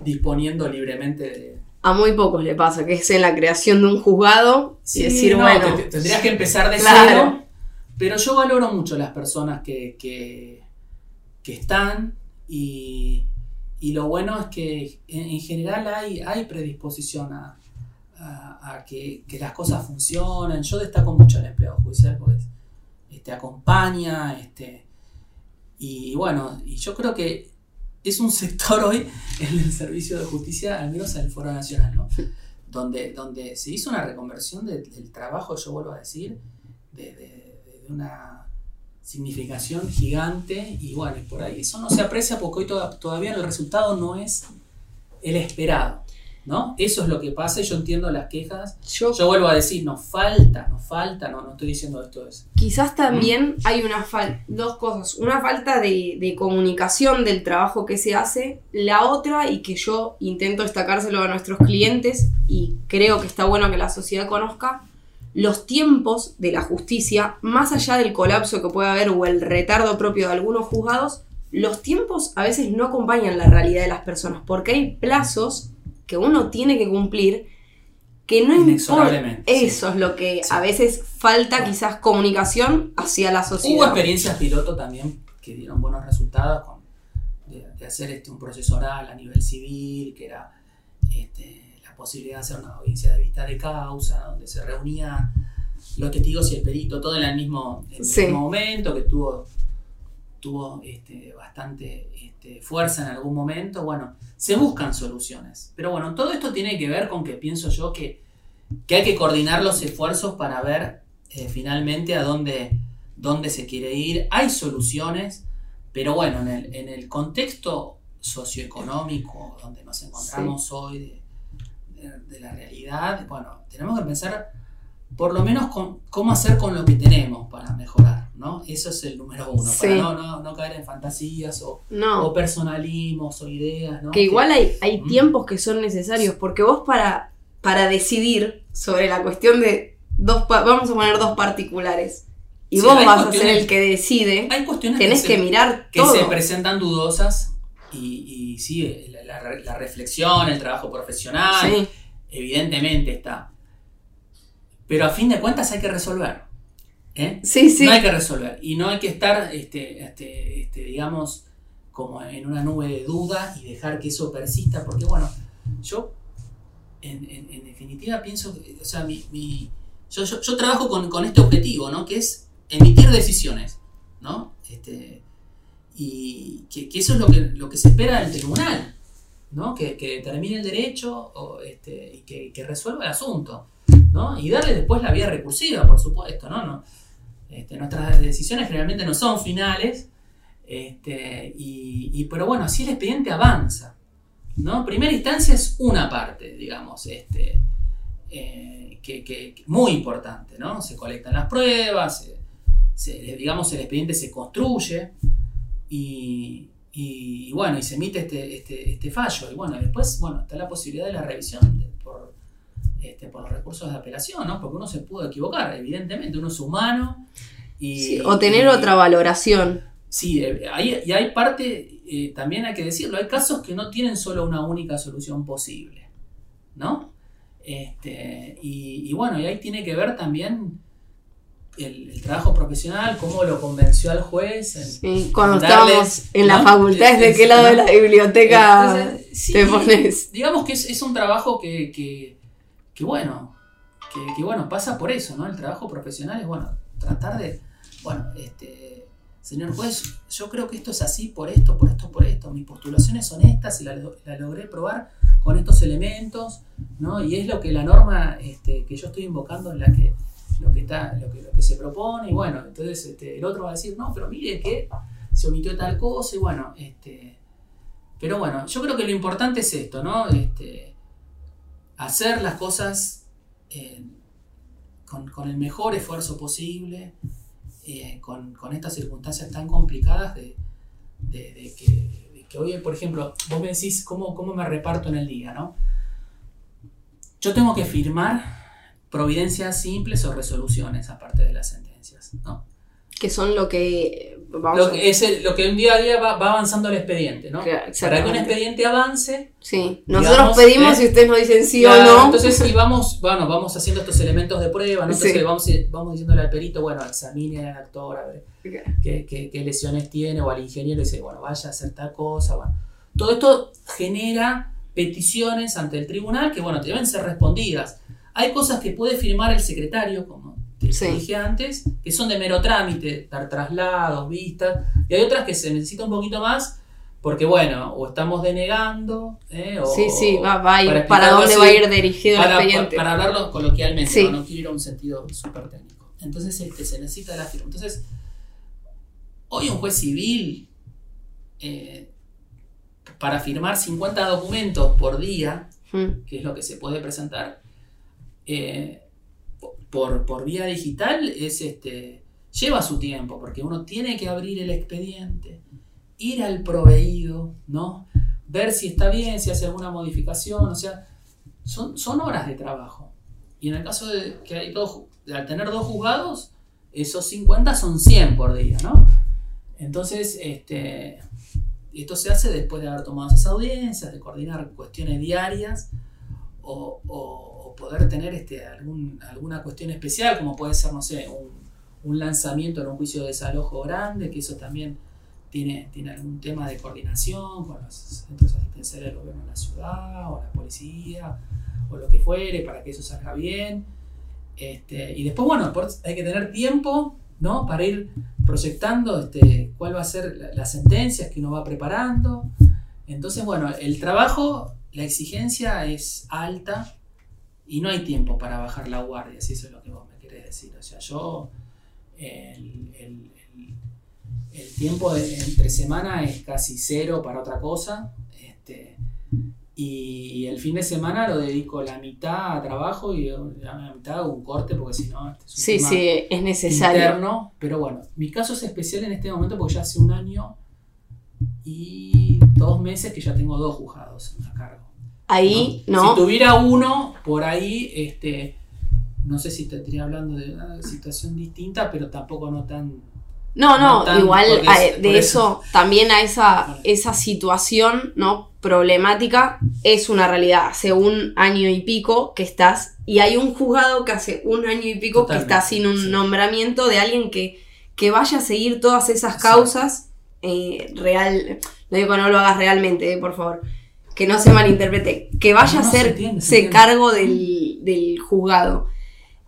disponiendo libremente de... A muy pocos le pasa, que es en la creación de un juzgado y decir, bueno... tendrías que empezar de cero, pero yo valoro mucho las personas que, que, están y, lo bueno es que en, general hay, predisposición a, que, las cosas funcionen. Yo destaco mucho al empleado judicial porque este, acompaña, este, y bueno, y yo creo que es un sector hoy en el servicio de justicia, al menos en el Foro Nacional, ¿no? donde, donde se hizo una reconversión del trabajo, yo vuelvo a decir, de, una significación gigante y bueno, por ahí eso no se aprecia porque hoy todavía el resultado no es el esperado. ¿no? Eso es lo que pasa y yo entiendo las quejas. Yo, vuelvo a decir, nos falta, nos falta, no, no estoy diciendo esto es. Quizás también hay una falta, dos cosas, una falta de, comunicación del trabajo que se hace, la otra, y que yo intento destacárselo a nuestros clientes, y creo que está bueno que la sociedad conozca, los tiempos de la justicia, más allá del colapso que puede haber o el retardo propio de algunos juzgados, los tiempos a veces no acompañan la realidad de las personas, porque hay plazos que uno tiene que cumplir, que no importa. Eso es lo que a veces falta quizás comunicación hacia la sociedad. Hubo experiencias piloto también que dieron buenos resultados con, de, hacer este, un proceso oral a nivel civil, que era este, la posibilidad de hacer una audiencia de vista de causa, donde se reunían los testigos y el perito, todo en el mismo, mismo momento, que tuvo, tuvo este, bastante este, fuerza en algún momento. Bueno, se buscan soluciones. Pero bueno, todo esto tiene que ver con que pienso yo que, hay que coordinar los esfuerzos para ver eh, finalmente a dónde, dónde, se quiere ir. Hay soluciones, pero bueno, en el, en el contexto socioeconómico donde nos encontramos hoy, de, la realidad, bueno, tenemos que pensar por lo menos con, cómo hacer con lo que tenemos para mejorar. ¿no? Eso es el número uno, para no, no, caer en fantasías o, o, personalismos o ideas, Que igual hay, hay tiempos que son necesarios, porque vos para, para decidir sobre la cuestión de dos, vamos a poner dos particulares, y vos vas a ser el que decide, hay cuestiones tenés que, mirar que se presentan dudosas y, y sí, la, la, reflexión, el trabajo profesional, evidentemente está. Pero a fin de cuentas hay que resolver. ¿eh? Sí, sí. No hay que resolver. Y no hay que estar, este, este, este, digamos, como en una nube de duda y dejar que eso persista, porque bueno, yo en, definitiva pienso, o sea, mi, yo, trabajo con, este objetivo, ¿no? Que es emitir decisiones, ¿no? Este, y que, eso es lo que, lo que se espera del tribunal, ¿no? Que, que determine el derecho o, este, y que, que, resuelva el asunto, ¿no? Y darle después la vía recursiva, por supuesto, ¿no? este, nuestras decisiones generalmente no son finales, este, y, pero bueno, así el expediente avanza. ¿no? Primera instancia es una parte, digamos, este, eh, que, muy importante. ¿no? Se colectan las pruebas, digamos, el expediente se construye y, bueno, y se emite este, este, este, fallo. Y bueno, después bueno, está la posibilidad de la revisión por, este, por los recursos de apelación, ¿no? Porque uno se pudo equivocar, evidentemente, uno es humano. Y, o tener otra valoración. Sí, eh, y hay parte, eh, también hay que decirlo, hay casos que no tienen solo una única solución posible, ¿no? Este, y, bueno, y ahí tiene que ver también el, trabajo profesional, cómo lo convenció al juez. cuando estábamos en la facultad, ¿de qué lado de la biblioteca te pones? Digamos que es, un trabajo que que bueno, que, bueno, pasa por eso, ¿no? El trabajo profesional es, bueno, tratar de, bueno, este, señor juez, yo creo que esto es así por esto, por esto, por esto. Mis postulaciones son estas y las la logré probar con estos elementos, ¿no? Y es lo que la norma este, que yo estoy invocando es la que lo que está, lo que, que se propone, y bueno, entonces este, el otro va a decir, no, pero mire que se omitió tal cosa, y bueno, este. Pero bueno, yo creo que lo importante es esto, ¿no? Este, hacer las cosas eh, con, el mejor esfuerzo posible, eh, con, estas circunstancias tan complicadas de, que, hoy, por ejemplo, vos me decís cómo, cómo me reparto en el día, ¿no? Yo tengo que firmar providencias simples o resoluciones aparte de las sentencias, ¿no? Que son lo que... Vamos Lo a- que, es el- lo que un día a día va, va avanzando el expediente, ¿no? Claro, Para que un expediente avance, Sí, nosotros digamos, pedimos ¿eh? y ustedes nos dicen sí Claro, o no. Entonces, si vamos, bueno, vamos haciendo estos elementos de prueba, ¿no? Entonces Sí. vamos, vamos diciéndole al perito, bueno, examine al actor, a ver qué, qué- qué lesiones tiene, o al ingeniero dice, bueno, vaya a hacer tal cosa, bueno. Todo esto genera peticiones ante el tribunal que, bueno, deben ser respondidas. Hay cosas que puede firmar el secretario, como te Sí. dije antes, que son de mero trámite, dar traslados, vistas, y hay otras que se necesita un poquito más, porque, bueno, o estamos denegando, ¿eh? o, Sí, sí, va, va a ir- para para, dónde así, va a ir dirigido el para, expediente. para hablarlo coloquialmente, Sí. ¿no? no quiero ir a un sentido súper técnico. Entonces este, se necesita la firma. Entonces, hoy un juez civil, eh, para firmar 50 documentos por día, Mm, que es lo que se puede presentar, eh, por, por vía digital, es este, lleva su tiempo, porque uno tiene que abrir el expediente, ir al proveído, ¿no? ver si está bien, si hace alguna modificación, o sea, son, son horas de trabajo. Y en el caso de que hay dos, al tener dos juzgados, esos 50 son 100 por día, ¿no? Entonces, este, esto se hace después de haber tomado esas audiencias, de coordinar cuestiones diarias o- poder tener este, algún- alguna cuestión especial, como puede ser, no sé, un, lanzamiento en un juicio de desalojo grande, que eso también tiene, tiene algún tema de coordinación con los centros asistenciales del gobierno de la ciudad o la policía o lo que fuere para que eso salga bien. Este, y después, bueno, hay que tener tiempo ¿no? para ir proyectando este, cuál va a ser la- las sentencias que uno va preparando. Entonces, bueno, el trabajo, la exigencia es alta y no hay tiempo para bajar la guardia, si eso es lo que vos me querés decir. O sea, yo el, el- el- el tiempo de- entre semana es casi cero para otra cosa. Este, y el fin de semana lo dedico la mitad a trabajo y la mitad hago un corte porque si no este es un Sí, tema sí, es necesario. interno. Pero bueno, mi caso es especial en este momento porque ya hace un año y dos meses que ya tengo dos juzgados a cargo. Ahí, Si ¿no? tuviera uno por ahí, este, no sé si te estaría hablando de una situación distinta, pero tampoco no tan... No, no, no tan- igual porque a- es- de eso, también a esa, Vale. esa situación, ¿no? Problemática es una realidad. Hace un año y pico que estás, y hay un juzgado que hace un año y pico que está sin un sí. nombramiento de alguien que, que vaya a seguir todas esas causas eh, real. No digo que no lo hagas realmente, eh, por favor. Que no se malinterprete. Que vaya No, no, a se ser entiende, se se entiende. cargo del, del juzgado.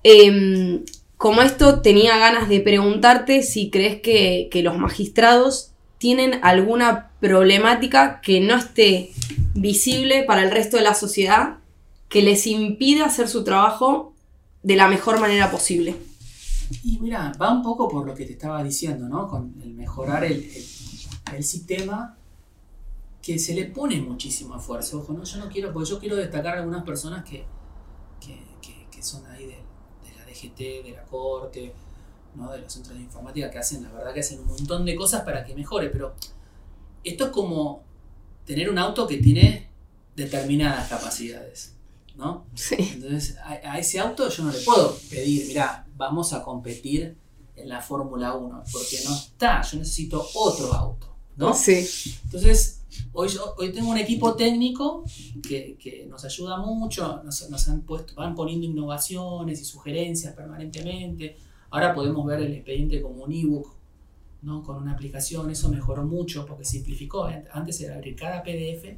Em, como esto, tenía ganas de preguntarte si crees que, que los magistrados tienen alguna problemática que no esté visible para el resto de la sociedad que les impida hacer su trabajo de la mejor manera posible. Y mira, va un poco por lo que te estaba diciendo, ¿no? Con el mejorar el, el- el sistema que se le pone muchísimo esfuerzo. Ojo, ¿no? Yo no quiero, porque yo quiero destacar algunas personas que, que, que- que son ahí de, de la DGT, de la Corte, ¿no? de los centros de informática que hacen, la verdad que hacen un montón de cosas para que mejore, pero esto es como tener un auto que tiene determinadas capacidades, ¿no? Sí. Entonces, a, a ese auto yo no le puedo pedir, mira, vamos a competir en la Fórmula 1, porque no está, yo necesito otro auto, ¿no? Sí. Entonces, hoy, yo- hoy tengo un equipo técnico que, que nos ayuda mucho, nos, nos han puesto, van poniendo innovaciones y sugerencias permanentemente. Ahora podemos ver el expediente como un ebook, ¿no? Con una aplicación, eso mejoró mucho porque simplificó. Antes era abrir cada PDF.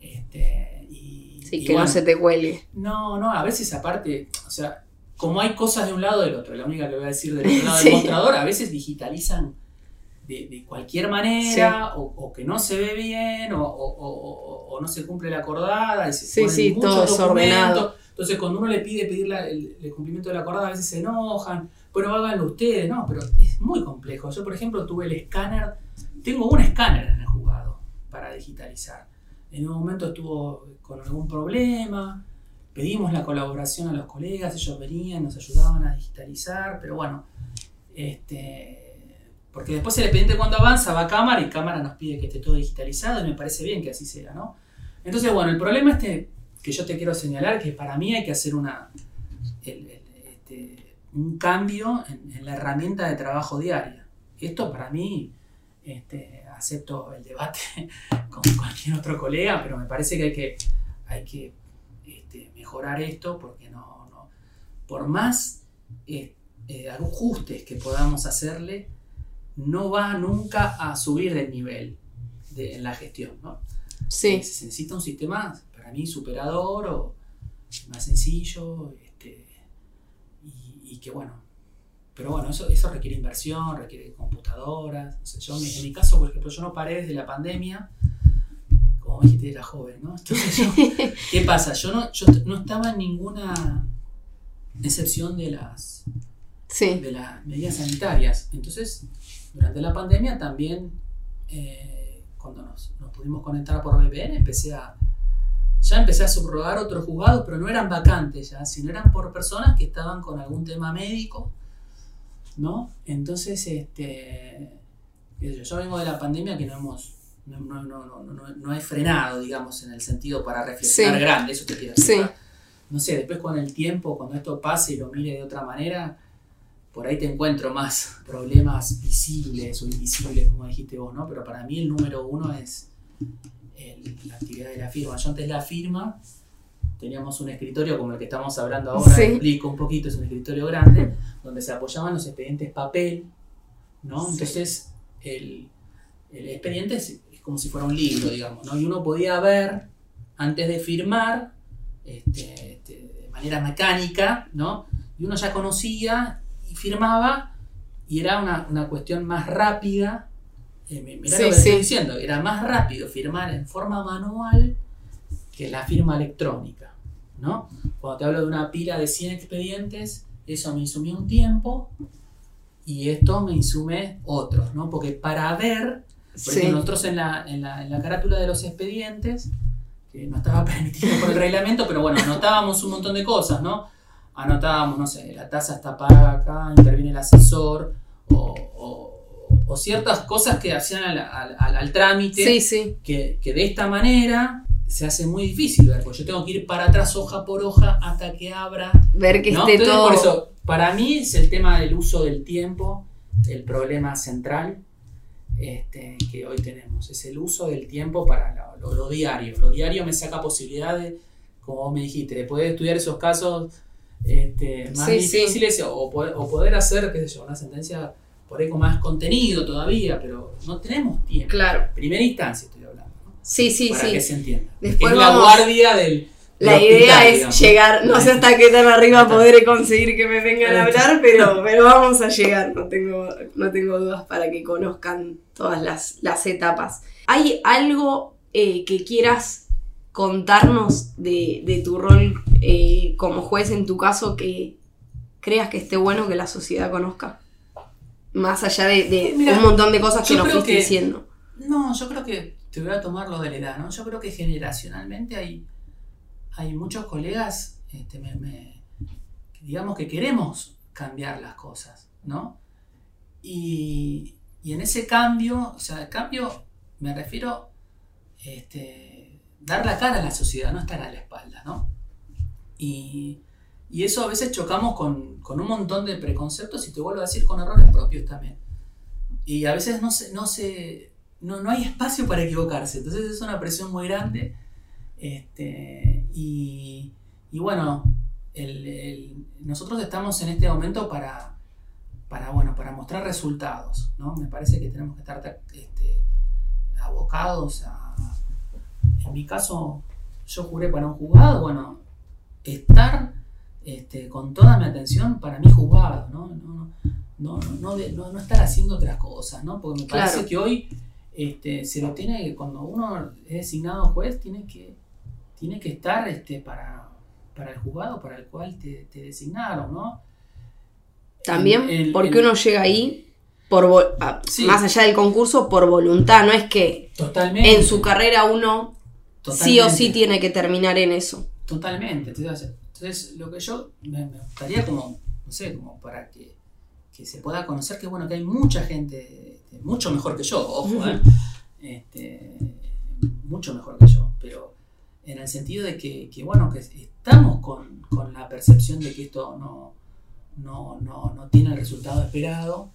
Este, y, Sí, y que no se te cuelgue. no, no, a veces aparte, o sea, como hay cosas de un lado del otro, la única que voy a decir del otro lado Sí. del mostrador, a veces digitalizan de, de cualquier manera, o, o que no se ve bien, o, o- o- o no se cumple la acordada, y se Sí, ponen sí, muchos todo desordenado. Entonces, cuando uno le pide pedir la- el, el cumplimiento de la acordada, a veces se enojan, bueno, háganlo ustedes, no, pero es muy complejo. Yo, por ejemplo, tuve el escáner, tengo un escáner en el juzgado para digitalizar. En un momento estuvo con algún problema, pedimos la colaboración a los colegas, ellos venían, nos ayudaban a digitalizar, pero bueno, este, porque después el expediente cuando avanza va a cámara y cámara nos pide que esté todo digitalizado y me parece bien que así sea, ¿no? Entonces, bueno, el problema este que yo te quiero señalar, que para mí hay que hacer una, este, un cambio en, la herramienta de trabajo diaria. Esto para mí, este, acepto el debate con cualquier otro colega, pero me parece que hay que, hay que este, mejorar esto porque no, por más eh, eh, ajustes que podamos hacerle, no va nunca a subir del nivel de, en la gestión. ¿no? Sí. Se necesita un sistema, para mí, superador o más sencillo este, y, que, bueno, pero bueno, eso, eso requiere inversión, requiere computadoras. yo, en mi caso, por ejemplo, yo no paré desde la pandemia, como dijiste, era joven, ¿no? ¿qué pasa? Yo no, yo no estaba en ninguna excepción de las, de las medidas sanitarias. Entonces, durante la pandemia también, eh, cuando nos, pudimos conectar por VPN, empecé a, ya empecé a subrogar otros juzgados, pero no eran vacantes ya, sino eran por personas que estaban con algún tema médico, ¿no? Entonces, este, yo vengo de la pandemia que no hemos, no, no, no, no, he frenado, digamos, en el sentido para reflexionar grande, eso te quiero decir. No sé, después con el tiempo, cuando esto pase y lo mire de otra manera, por ahí te encuentro más problemas visibles o invisibles, como dijiste vos, ¿no? Pero para mí el número uno es la actividad de la firma. Yo antes de la firma teníamos un escritorio como el que estamos hablando ahora, explico un poquito, es un escritorio grande, donde se apoyaban los expedientes papel, ¿no? Entonces el, expediente es, como si fuera un libro, digamos, ¿no? Y uno podía ver, antes de firmar, este, este, de manera mecánica, ¿no? Y uno ya conocía firmaba y era una, cuestión más rápida. Eh, mirá lo que estoy diciendo, era más rápido firmar en forma manual que la firma electrónica. ¿no? Cuando te hablo de una pila de 100 expedientes, eso me insume un tiempo y esto me insume otros, ¿no? Porque para ver, porque nosotros en la, en, la, en la carátula de los expedientes, que no estaba permitido por el reglamento, pero bueno, anotábamos un montón de cosas, ¿no? Anotábamos, no sé, la tasa está paga acá, interviene el asesor, o, ciertas cosas que hacían al, trámite, Que, de esta manera se hace muy difícil ver, porque yo tengo que ir para atrás hoja por hoja hasta que abra. Ver que esté todo. Por eso, para mí es el tema del uso del tiempo el problema central este, que hoy tenemos. Es el uso del tiempo para lo, diario. Lo diario me saca posibilidad de, como me dijiste, de poder estudiar esos casos este, más difíciles O, poder, hacer, qué sé yo, una sentencia por ahí con más contenido todavía, pero no tenemos tiempo. Claro. Primera instancia estoy hablando. Sí, sí, para sí. que se entienda. Después es la guardia del... La idea es llegar, no sé hasta qué tan arriba podré conseguir que me vengan a hablar, pero, pero vamos a llegar, no tengo, no tengo dudas para que conozcan todas las, las etapas. ¿Hay algo eh, que quieras contarnos de, tu rol eh, como juez en tu caso que creas que esté bueno que la sociedad conozca? Más allá de, un montón de cosas que nos fuiste diciendo. No, yo creo que te voy a tomar lo de la edad, ¿no? Yo creo que generacionalmente hay, hay muchos colegas, este, digamos que queremos cambiar las cosas, ¿no? Y, y en ese cambio, o sea, el cambio me refiero, este, dar la cara a la sociedad, no estar a la espalda, ¿no? Y, eso a veces chocamos con, un montón de preconceptos y te vuelvo a decir con errores propios también. Y a veces no, se, no, se, no, hay espacio para equivocarse, entonces es una presión muy grande. Este, y, bueno, nosotros estamos en este momento para, para, bueno, para mostrar resultados, ¿no? Me parece que tenemos que estar este, abocados a en mi caso, yo juré para un juzgado, bueno, estar este, con toda mi atención para mi juzgado, ¿no? No, no, no, estar haciendo otras cosas, ¿no? Porque me parece que hoy este, se lo tiene, cuando uno es designado juez, tiene que, tiene que estar este, para, para el juzgado para el cual te, designaron, ¿no? También porque uno llega ahí por ah, más allá del concurso por voluntad, no es que en su carrera uno sí o sí tiene que terminar en eso. Totalmente. Entonces, lo que yo me, gustaría como, no sé, como para que, se pueda conocer que bueno, que hay mucha gente, este, mucho mejor que yo, ojo, ¿eh? este, mucho mejor que yo, pero en el sentido de que, que bueno, que estamos con, con, la percepción de que esto no, no, no, no tiene el resultado esperado,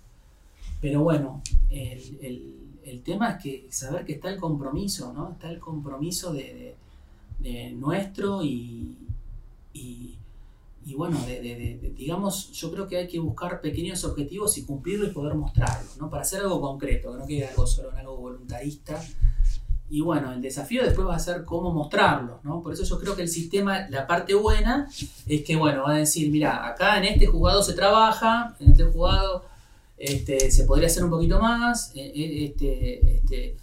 pero bueno, el, el, el, tema es que saber que está el compromiso, ¿no? Está el compromiso de, nuestro y, y, y bueno, digamos, yo creo que hay que buscar pequeños objetivos y cumplirlos y poder mostrarlos, ¿no? Para hacer algo concreto, que no quede algo solo en algo voluntarista. Y bueno, el desafío después va a ser cómo mostrarlos, ¿no? Por eso yo creo que el sistema, la parte buena es que, bueno, va a decir, mira, acá en este jugado se trabaja, en este jugado este, se podría hacer un poquito más, eh, eh, este, este,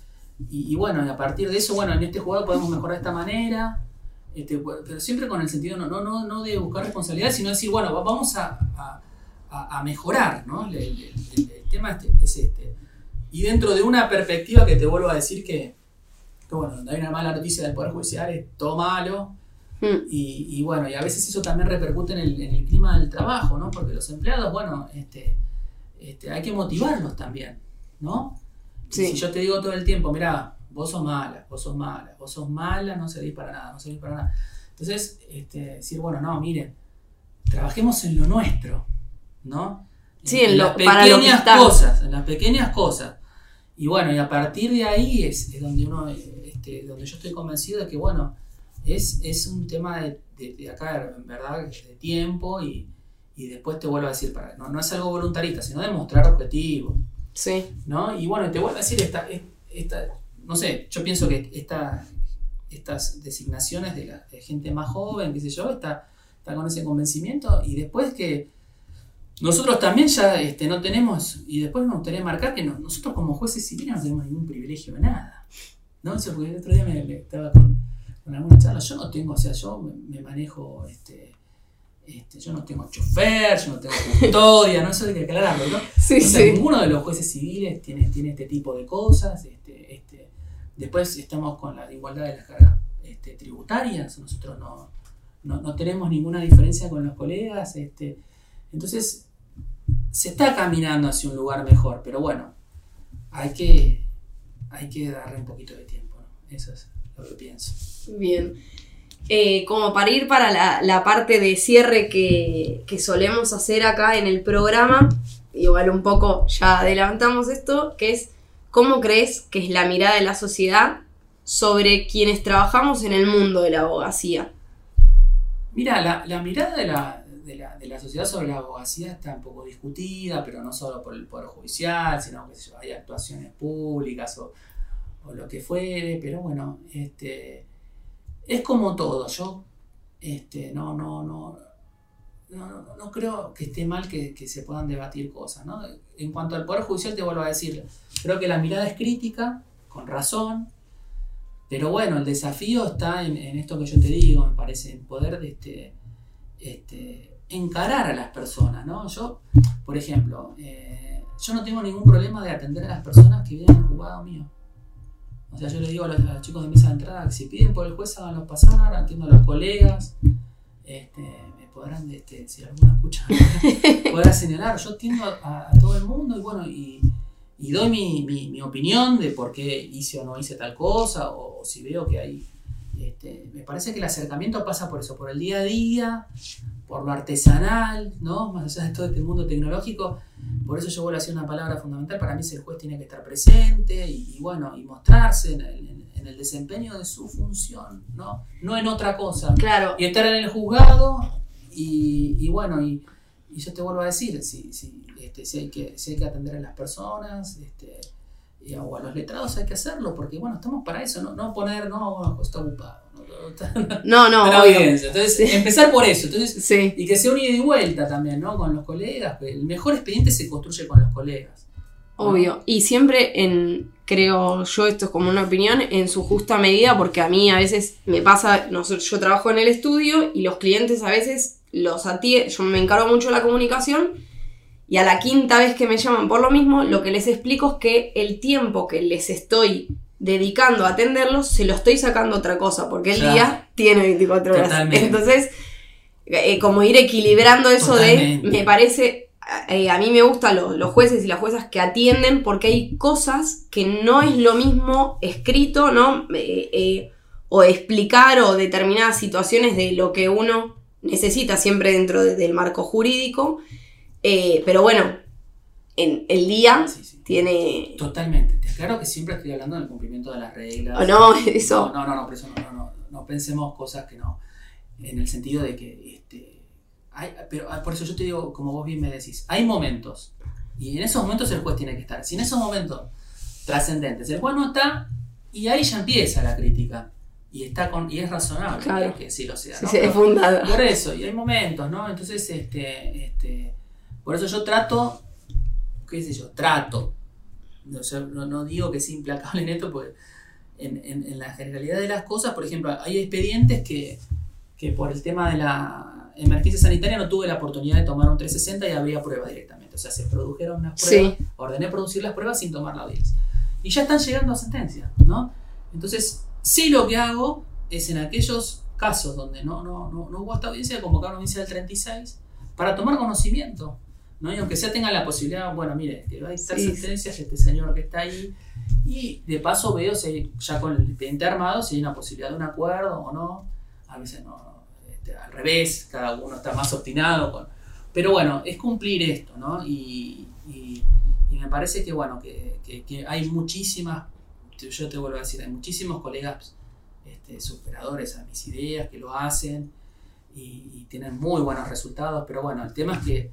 y, y, bueno, a partir de eso, bueno, en este jugado podemos mejorar de esta manera, este, pero siempre con el sentido no, no, no, no de buscar responsabilidad, sino decir, bueno, vamos a, a, a mejorar, ¿no? El, el, el, el tema este, es este. Y dentro de una perspectiva que te vuelvo a decir que, que bueno, donde hay una mala noticia del Poder Judicial es todo malo, mm. y, y, bueno, y a veces eso también repercute en el, en el clima del trabajo, ¿no? Porque los empleados, bueno, este, este, hay que motivarlos también, ¿no? Sí. Si yo te digo todo el tiempo, mira, vos sos mala, vos sos mala, vos sos mala, no servís para nada, no servís para nada. Entonces, este, decir, bueno, no, miren, trabajemos en lo nuestro, ¿no? Sí, en, en lo, las pequeñas cosas, en las pequeñas cosas. Y bueno, y a partir de ahí es, es donde uno, este, donde yo estoy convencido de que, bueno, es, es un tema de, de, de acá, en verdad, de tiempo y, y después te vuelvo a decir, para, no, no es algo voluntarista, sino demostrar objetivos. Sí. ¿no? Y bueno, te vuelvo a decir, esta, esta, no sé, yo pienso que esta, estas designaciones de, la, de gente más joven, qué sé yo, está, está con ese convencimiento y después que nosotros también ya este, no tenemos, y después me gustaría marcar que no, nosotros como jueces civiles no tenemos ningún privilegio de nada. ¿no? Eso porque el otro día me, me estaba con, con, alguna charla, yo no tengo, o sea, yo me, me manejo, este, este, yo no tengo chofer, yo no tengo custodia, ¿no? Eso hay que aclararlo, ¿no? Sí, ninguno de los jueces civiles tiene, tiene este tipo de cosas. Este, este, después estamos con la igualdad de las cargas este, tributarias, nosotros no, no, no, tenemos ninguna diferencia con los colegas. Este, entonces, se está caminando hacia un lugar mejor, pero bueno, hay que, hay que darle un poquito de tiempo, ¿no? Eso es lo que pienso. Bien. Eh, como para ir para la, parte de cierre que, solemos hacer acá en el programa, igual un poco ya adelantamos esto, que es cómo crees que es la mirada de la sociedad sobre quienes trabajamos en el mundo de la abogacía. Mira, la, mirada de la, de, la, de la, sociedad sobre la abogacía está un poco discutida, pero no solo por el Poder Judicial, sino que hay actuaciones públicas o, o lo que fuere, pero bueno, este es como todo, yo este, no, no, no, no, no creo que esté mal que, que, se puedan debatir cosas. ¿no? En cuanto al Poder Judicial, te vuelvo a decir, creo que la mirada es crítica, con razón, pero bueno, el desafío está en, en esto que yo te digo, me parece, en poder este, este, encarar a las personas. ¿no? Yo, por ejemplo, eh, yo no tengo ningún problema de atender a las personas que vienen al juzgado mío. O sea, yo le digo a los, a los, chicos de mesa de entrada que si piden por el juez, háganlo pasar, atiendo a los colegas, este, me podrán, este, si alguno escucha, podrá señalar. Yo atiendo a, a, todo el mundo y bueno, y, y doy mi, mi, mi, opinión de por qué hice o no hice tal cosa, o, o si veo que hay. Este, me parece que el acercamiento pasa por eso, por el día a día, por lo artesanal, ¿no? Más allá de todo este mundo tecnológico. Por eso yo vuelvo a decir una palabra fundamental. Para mí el juez tiene que estar presente y, y bueno, y mostrarse en el, en, en el, desempeño de su función, ¿no? No en otra cosa. Claro. Y estar en el juzgado y, y bueno, y, y, yo te vuelvo a decir, si, si, este, si, hay, que, si hay que atender a las personas, este, y, o a los letrados hay que hacerlo, porque bueno, estamos para eso, no, no poner, no, está ocupado. No, no. La audiencia. Entonces, sí. empezar por eso. Entonces, sí. Y que sea un ida y vuelta también, ¿no? Con los colegas. El mejor expediente se construye con los colegas. ¿no? Obvio. Y siempre en, creo yo, esto es como una opinión, en su justa medida, porque a mí a veces me pasa, no, yo trabajo en el estudio y los clientes a veces los atienden, yo me encargo mucho de la comunicación y a la quinta vez que me llaman por lo mismo, lo que les explico es que el tiempo que les estoy dedicando a atenderlos, se lo estoy sacando otra cosa, porque el claro. día tiene 24 horas. Totalmente. Entonces, eh, como ir equilibrando eso Totalmente. de, me parece, eh, a mí me gustan los, los, jueces y las juezas que atienden, porque hay cosas que no es lo mismo escrito, ¿no? Eh, o explicar o determinadas situaciones de lo que uno necesita siempre dentro de- del marco jurídico. Pero bueno, en el día Sí, sí. tiene... Totalmente. Te aclaro que siempre estoy hablando del cumplimiento de las reglas. ¿O no? Eso. No, no, no, eso no, no, no, no pensemos cosas que no. En el sentido de que, este, hay, pero ah, por eso yo te digo, como vos bien me decís, hay momentos. Y en esos momentos el juez tiene que estar. Si en esos momentos trascendentes el juez no está, y ahí ya empieza la crítica. Y, está con, y es razonable Claro. que sí lo sea. ¿no? sí, es fundada. por eso, y hay momentos, ¿no? Entonces, este, este, por eso yo trato, qué sé yo, trato. No, yo no, no digo que sea implacable en esto, porque en, en- en la generalidad de las cosas, por ejemplo, hay expedientes que, que por el tema de la emergencia sanitaria no tuve la oportunidad de tomar un 360 y habría prueba directamente. O sea, se produjeron las pruebas, Sí. ordené producir las pruebas sin tomar la audiencia. Y ya están llegando a sentencia, ¿no? Entonces, sí lo que hago es en aquellos casos donde no, no, no, no hubo esta audiencia, convocar una audiencia del 36 para tomar conocimiento, ¿no? Y aunque sea tengan la posibilidad, bueno, mire, que va a dictar Sí. sentencias este señor que está ahí, y de paso veo si hay- ya con el expediente armado si hay una posibilidad de un acuerdo o no, a veces no, este, al revés, cada uno está más obstinado con... Pero bueno, es cumplir esto, ¿no? Y, y- y me parece que, bueno, que, que- que hay muchísimas, yo te vuelvo a decir, hay muchísimos colegas este, superadores a mis ideas que lo hacen y, y tienen muy buenos resultados, pero bueno, el tema es que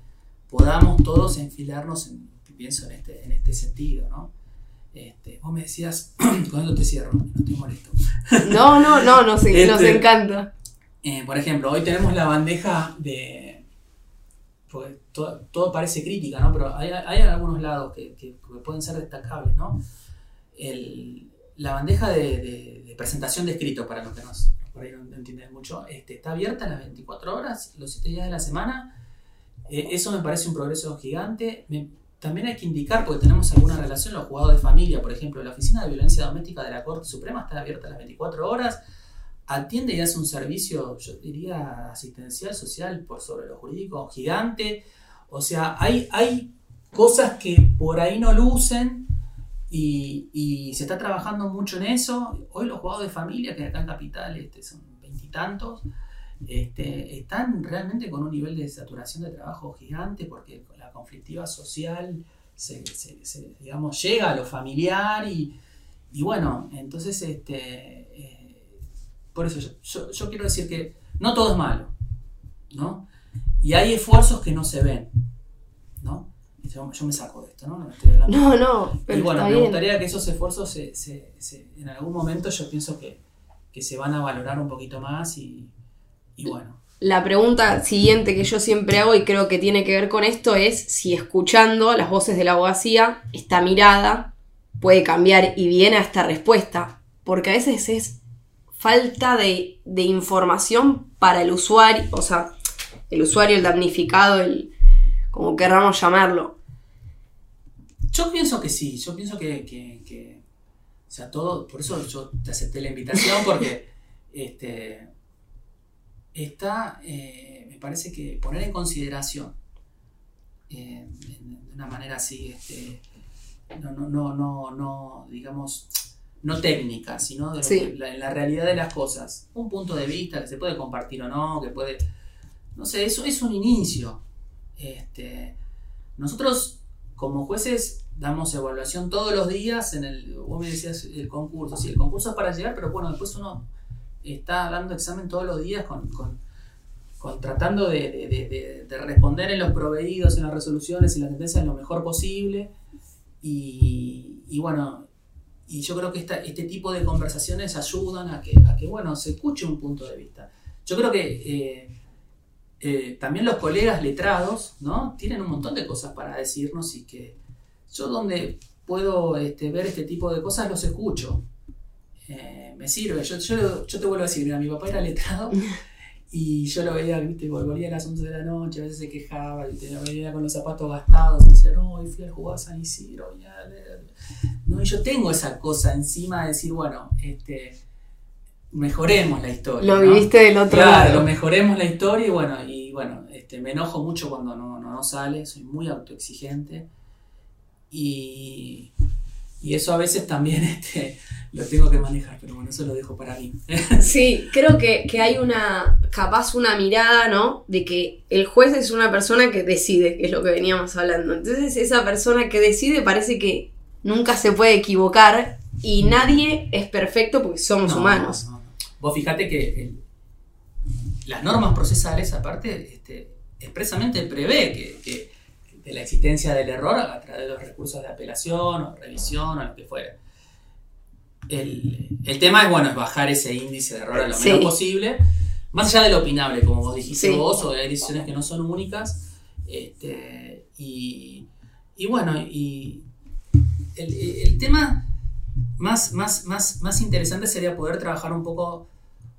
podamos todos enfilarnos, en, pienso en este, en este sentido, ¿no? Este, vos me decías, con esto te cierro, no te molesto. No, no, no, nos, Este- nos encanta. Eh, por ejemplo, hoy tenemos la bandeja de. Porque todo, todo parece crítica, ¿no? Pero hay, hay algunos lados que, que- que pueden ser destacables, ¿no? El- la bandeja de, de- de presentación de escrito, para los que nos, por ahí no entienden mucho, este, está abierta las 24 horas, los 7 días de la semana. Eh, eso me parece un progreso gigante. También hay que indicar, porque tenemos alguna relación, los juzgados de familia, por ejemplo, la Oficina de Violencia Doméstica de la Corte Suprema está abierta las 24 horas atiende y hace un servicio, yo diría, asistencial, social, por sobre lo jurídico, gigante. O sea, hay, hay cosas que por ahí no lucen y, y se está trabajando mucho en eso. Hoy los jugadores de familia, que acá en Capital este, son veintitantos, este, están realmente con un nivel de saturación de trabajo gigante porque la conflictiva social se, se- se, digamos, llega a lo familiar y, y bueno, entonces este, eh, por eso yo, yo- yo quiero decir que no todo es malo, ¿no? Y hay esfuerzos que no se ven, ¿no? Y Yo, yo me saco de esto, ¿no? No estoy hablando. No, no, y pero bueno, está me bien. gustaría que esos esfuerzos se- en algún momento yo pienso que, que se van a valorar un poquito más y, y bueno. La pregunta siguiente que yo siempre hago y creo que tiene que ver con esto es si escuchando las voces de la abogacía, esta mirada puede cambiar y viene a esta respuesta. Porque a veces es falta de, de información para el usuario, o sea, el usuario, el damnificado, el como querramos llamarlo. Yo pienso que sí, yo pienso que, que- que- o sea, todo, por eso yo te acepté la invitación, porque este, está, eh, me parece que poner en consideración, eh, de una manera así, este, no, no, no, no, no, digamos, no técnica, sino de Sí. que- la realidad de las cosas, un punto de vista que se puede compartir o no, que puede, no sé, eso es un inicio. Este, nosotros como jueces damos evaluación todos los días en el, vos me decías el concurso, sí, el concurso es para llegar, pero bueno, después uno está dando examen todos los días con, con- tratando de, de- de- de- de responder en los proveídos, en las resoluciones y las sentencias lo mejor posible. Y, y bueno, y yo creo que esta- este tipo de conversaciones ayudan a que, a que, bueno, se escuche un punto de vista. Yo creo que eh, eh, también los colegas letrados, ¿no? Tienen un montón de cosas para decirnos y que yo donde puedo este, ver este tipo de cosas los escucho. Eh, me sirve. Yo, yo, yo te vuelvo a decir, mira, mi papá era letrado y yo lo veía, viste, volvía a las 11 de la noche, a veces se quejaba, ¿viste? lo veía con los zapatos gastados y decía, no, hoy fui al jugar a San Isidro. y No, y yo tengo esa cosa encima de decir, bueno, este, mejoremos la historia. Lo ¿no? viviste del otro Claro, lado. mejoremos la historia y bueno, y bueno, este, me enojo mucho cuando no, no, no sale, soy muy autoexigente. Y, Y eso a veces también este, lo tengo que manejar, pero bueno, eso lo dejo para mí. Sí, creo que, que, hay una, capaz una mirada, ¿no? De que el juez es una persona que decide, que es lo que veníamos hablando. Entonces esa persona que decide parece que nunca se puede equivocar y nadie es perfecto porque somos humanos. Vos fíjate que las normas procesales, aparte, este, expresamente prevé que, de la existencia del error a través de los recursos de apelación o revisión o lo que fuera. El, tema es, bueno, es bajar ese índice de error a lo menos posible, más allá de lo opinable, como vos dijiste vos, o de decisiones que no son únicas. Este, y, bueno, y el, tema más, más, más, más interesante sería poder trabajar un poco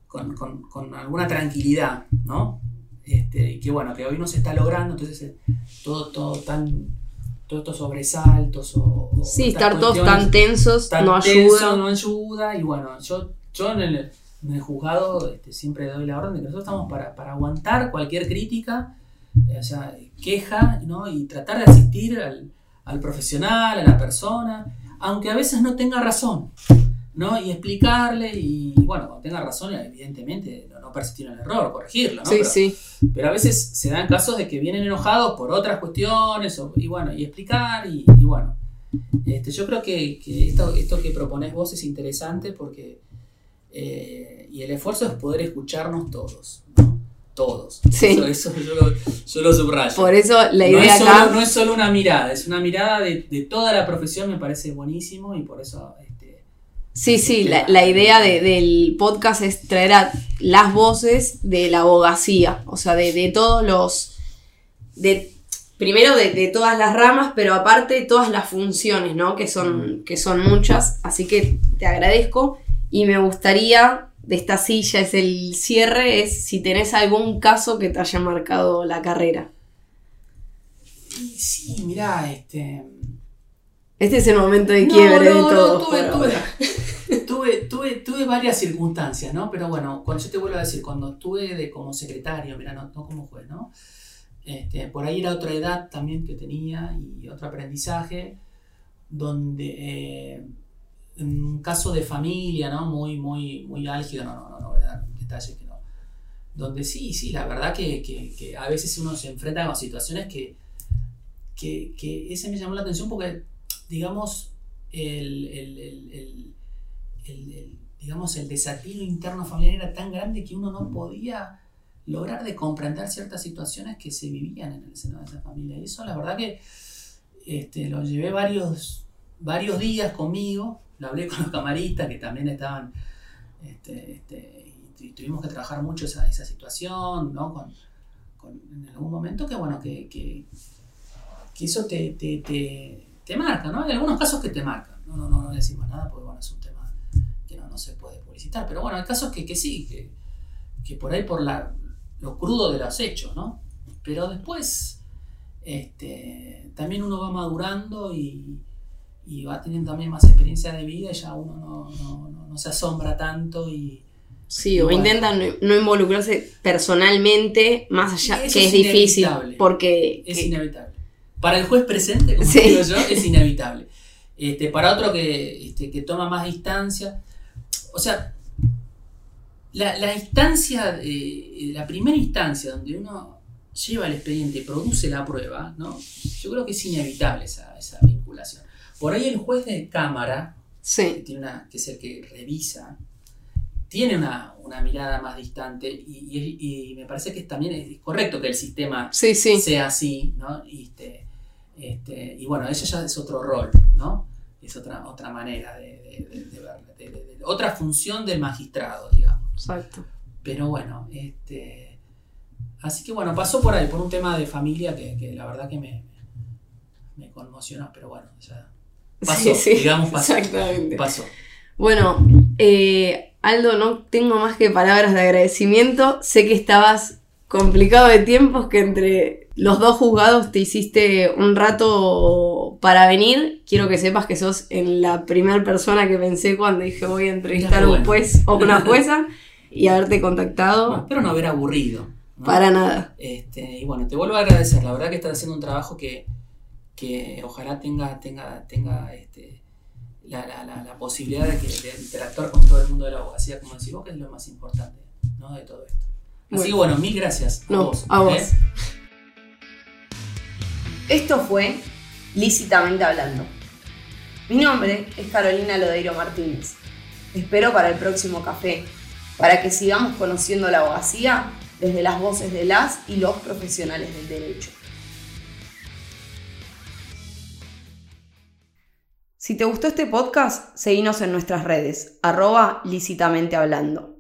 con, con alguna tranquilidad, ¿no? Este, y que bueno, que hoy no se está logrando, entonces eh, todo, todo tan, todos estos sobresaltos o... sí, estar todos tan tensos no ayuda. no ayuda, y bueno, yo, yo en, el, juzgado este, siempre doy la orden de que nosotros estamos para, para aguantar cualquier crítica, eh, o sea, queja, ¿no? y tratar de asistir al, al profesional, a la persona, aunque a veces no tenga razón. ¿No? Y explicarle, y bueno, cuando tenga razón, evidentemente no, no persistir en el error, corregirlo, ¿no? Sí, pero, sí. Pero a veces se dan casos de que vienen enojados por otras cuestiones, y bueno, y explicar, y, bueno. Este, yo creo que, esto, esto, que proponés vos es interesante porque. Eh, y el esfuerzo es poder escucharnos todos, ¿no? Todos. Sí. Eso, yo, lo, subrayo. Por eso la idea no es solo, No es solo una mirada, es una mirada de, de toda la profesión, me parece buenísimo, y por eso Sí, sí, la, idea del podcast es traer a las voces de la abogacía, o sea, de, todos los... De, primero de, todas las ramas, pero aparte todas las funciones, ¿no? Que son, que son muchas, así que te agradezco y me gustaría, de esta silla es el cierre, es si tenés algún caso que te haya marcado la carrera. Sí, mira, este... Este es el momento de quiebre de todo. tuve, tuve, varias circunstancias, ¿no? Pero bueno, cuando yo te vuelvo a decir, cuando estuve de, como secretario, mira, no, como juez, ¿no? Este, por ahí era otra edad también que tenía y otro aprendizaje, donde eh, en un caso de familia, ¿no? Muy, muy, muy álgido, no, no, no, no voy a dar detalles que no. Donde sí, sí, la verdad que, que, a veces uno se enfrenta con situaciones que, que, que ese me llamó la atención porque, digamos, el, el el, digamos, el desafío interno familiar era tan grande que uno no podía lograr de comprender ciertas situaciones que se vivían en el seno de esa familia. Y eso la verdad que este, lo llevé varios, varios días conmigo, lo hablé con los camaristas que también estaban, este, este, y tuvimos que trabajar mucho esa, esa situación, ¿no? Con, en algún momento que, bueno, que, que, eso te, te, te, te, marca, ¿no? Hay algunos casos que te marcan, no, no, no, no decimos nada porque, bueno, es un tema no, se puede publicitar. Pero bueno, hay casos que, que sí, que, que, por ahí por la, lo crudo de los hechos, ¿no? Pero después este, también uno va madurando y, y, va teniendo también más experiencia de vida y ya uno no, no, no se asombra tanto y... Sí, o intentan no involucrarse personalmente, más allá, que es, difícil, porque... Es inevitable. Para el juez presente, como digo yo, es inevitable. Este, para otro que, este, que toma más distancia, o sea, la, instancia, la primera instancia donde uno lleva el expediente y produce la prueba, ¿no? yo creo que es inevitable esa, vinculación. Por ahí el juez de cámara, que, tiene una, que es el que revisa, tiene una, mirada más distante y, me parece que también es correcto que el sistema sea así, ¿no? Y, este, este, y bueno, ella ya es otro rol, ¿no? Es otra, otra manera de, de, otra función del magistrado, digamos. Exacto. Pero bueno, este, así que bueno, pasó por ahí, por un tema de familia que, la verdad que me, me conmocionó, pero bueno, ya pasó, digamos, pasó. Exactamente. Pasó. Bueno, eh, Aldo, no tengo más que palabras de agradecimiento. Sé que estabas complicado de tiempos, que entre los dos juzgados te hiciste un rato para venir, quiero que sepas que sos en la primera persona que pensé cuando dije voy a entrevistar a un juez o una jueza y haberte contactado. espero no haber aburrido. Para nada. Este, y bueno, te vuelvo a agradecer. La verdad que estás haciendo un trabajo que, que ojalá tenga, tenga, tenga este, la, posibilidad de, que, de, interactuar con todo el mundo de la abogacía, como decís vos, que es lo más importante ¿no? de todo esto. Así que bueno, mil gracias a vos. A vos. ¿eh? Esto fue Lícitamente Hablando. Mi nombre es Carolina Lodeiro Martínez. espero para el próximo café, para que sigamos conociendo la abogacía desde las voces de las y los profesionales del derecho. Si te gustó este podcast, seguinos en nuestras redes, arroba lícitamente hablando.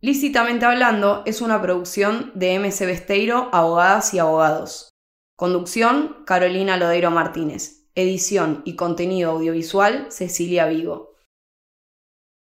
Lícitamente hablando es una producción de MC Besteiro, Abogadas y Abogados. Conducción, Carolina Lodeiro Martínez. Edición y contenido audiovisual, Cecilia Vigo.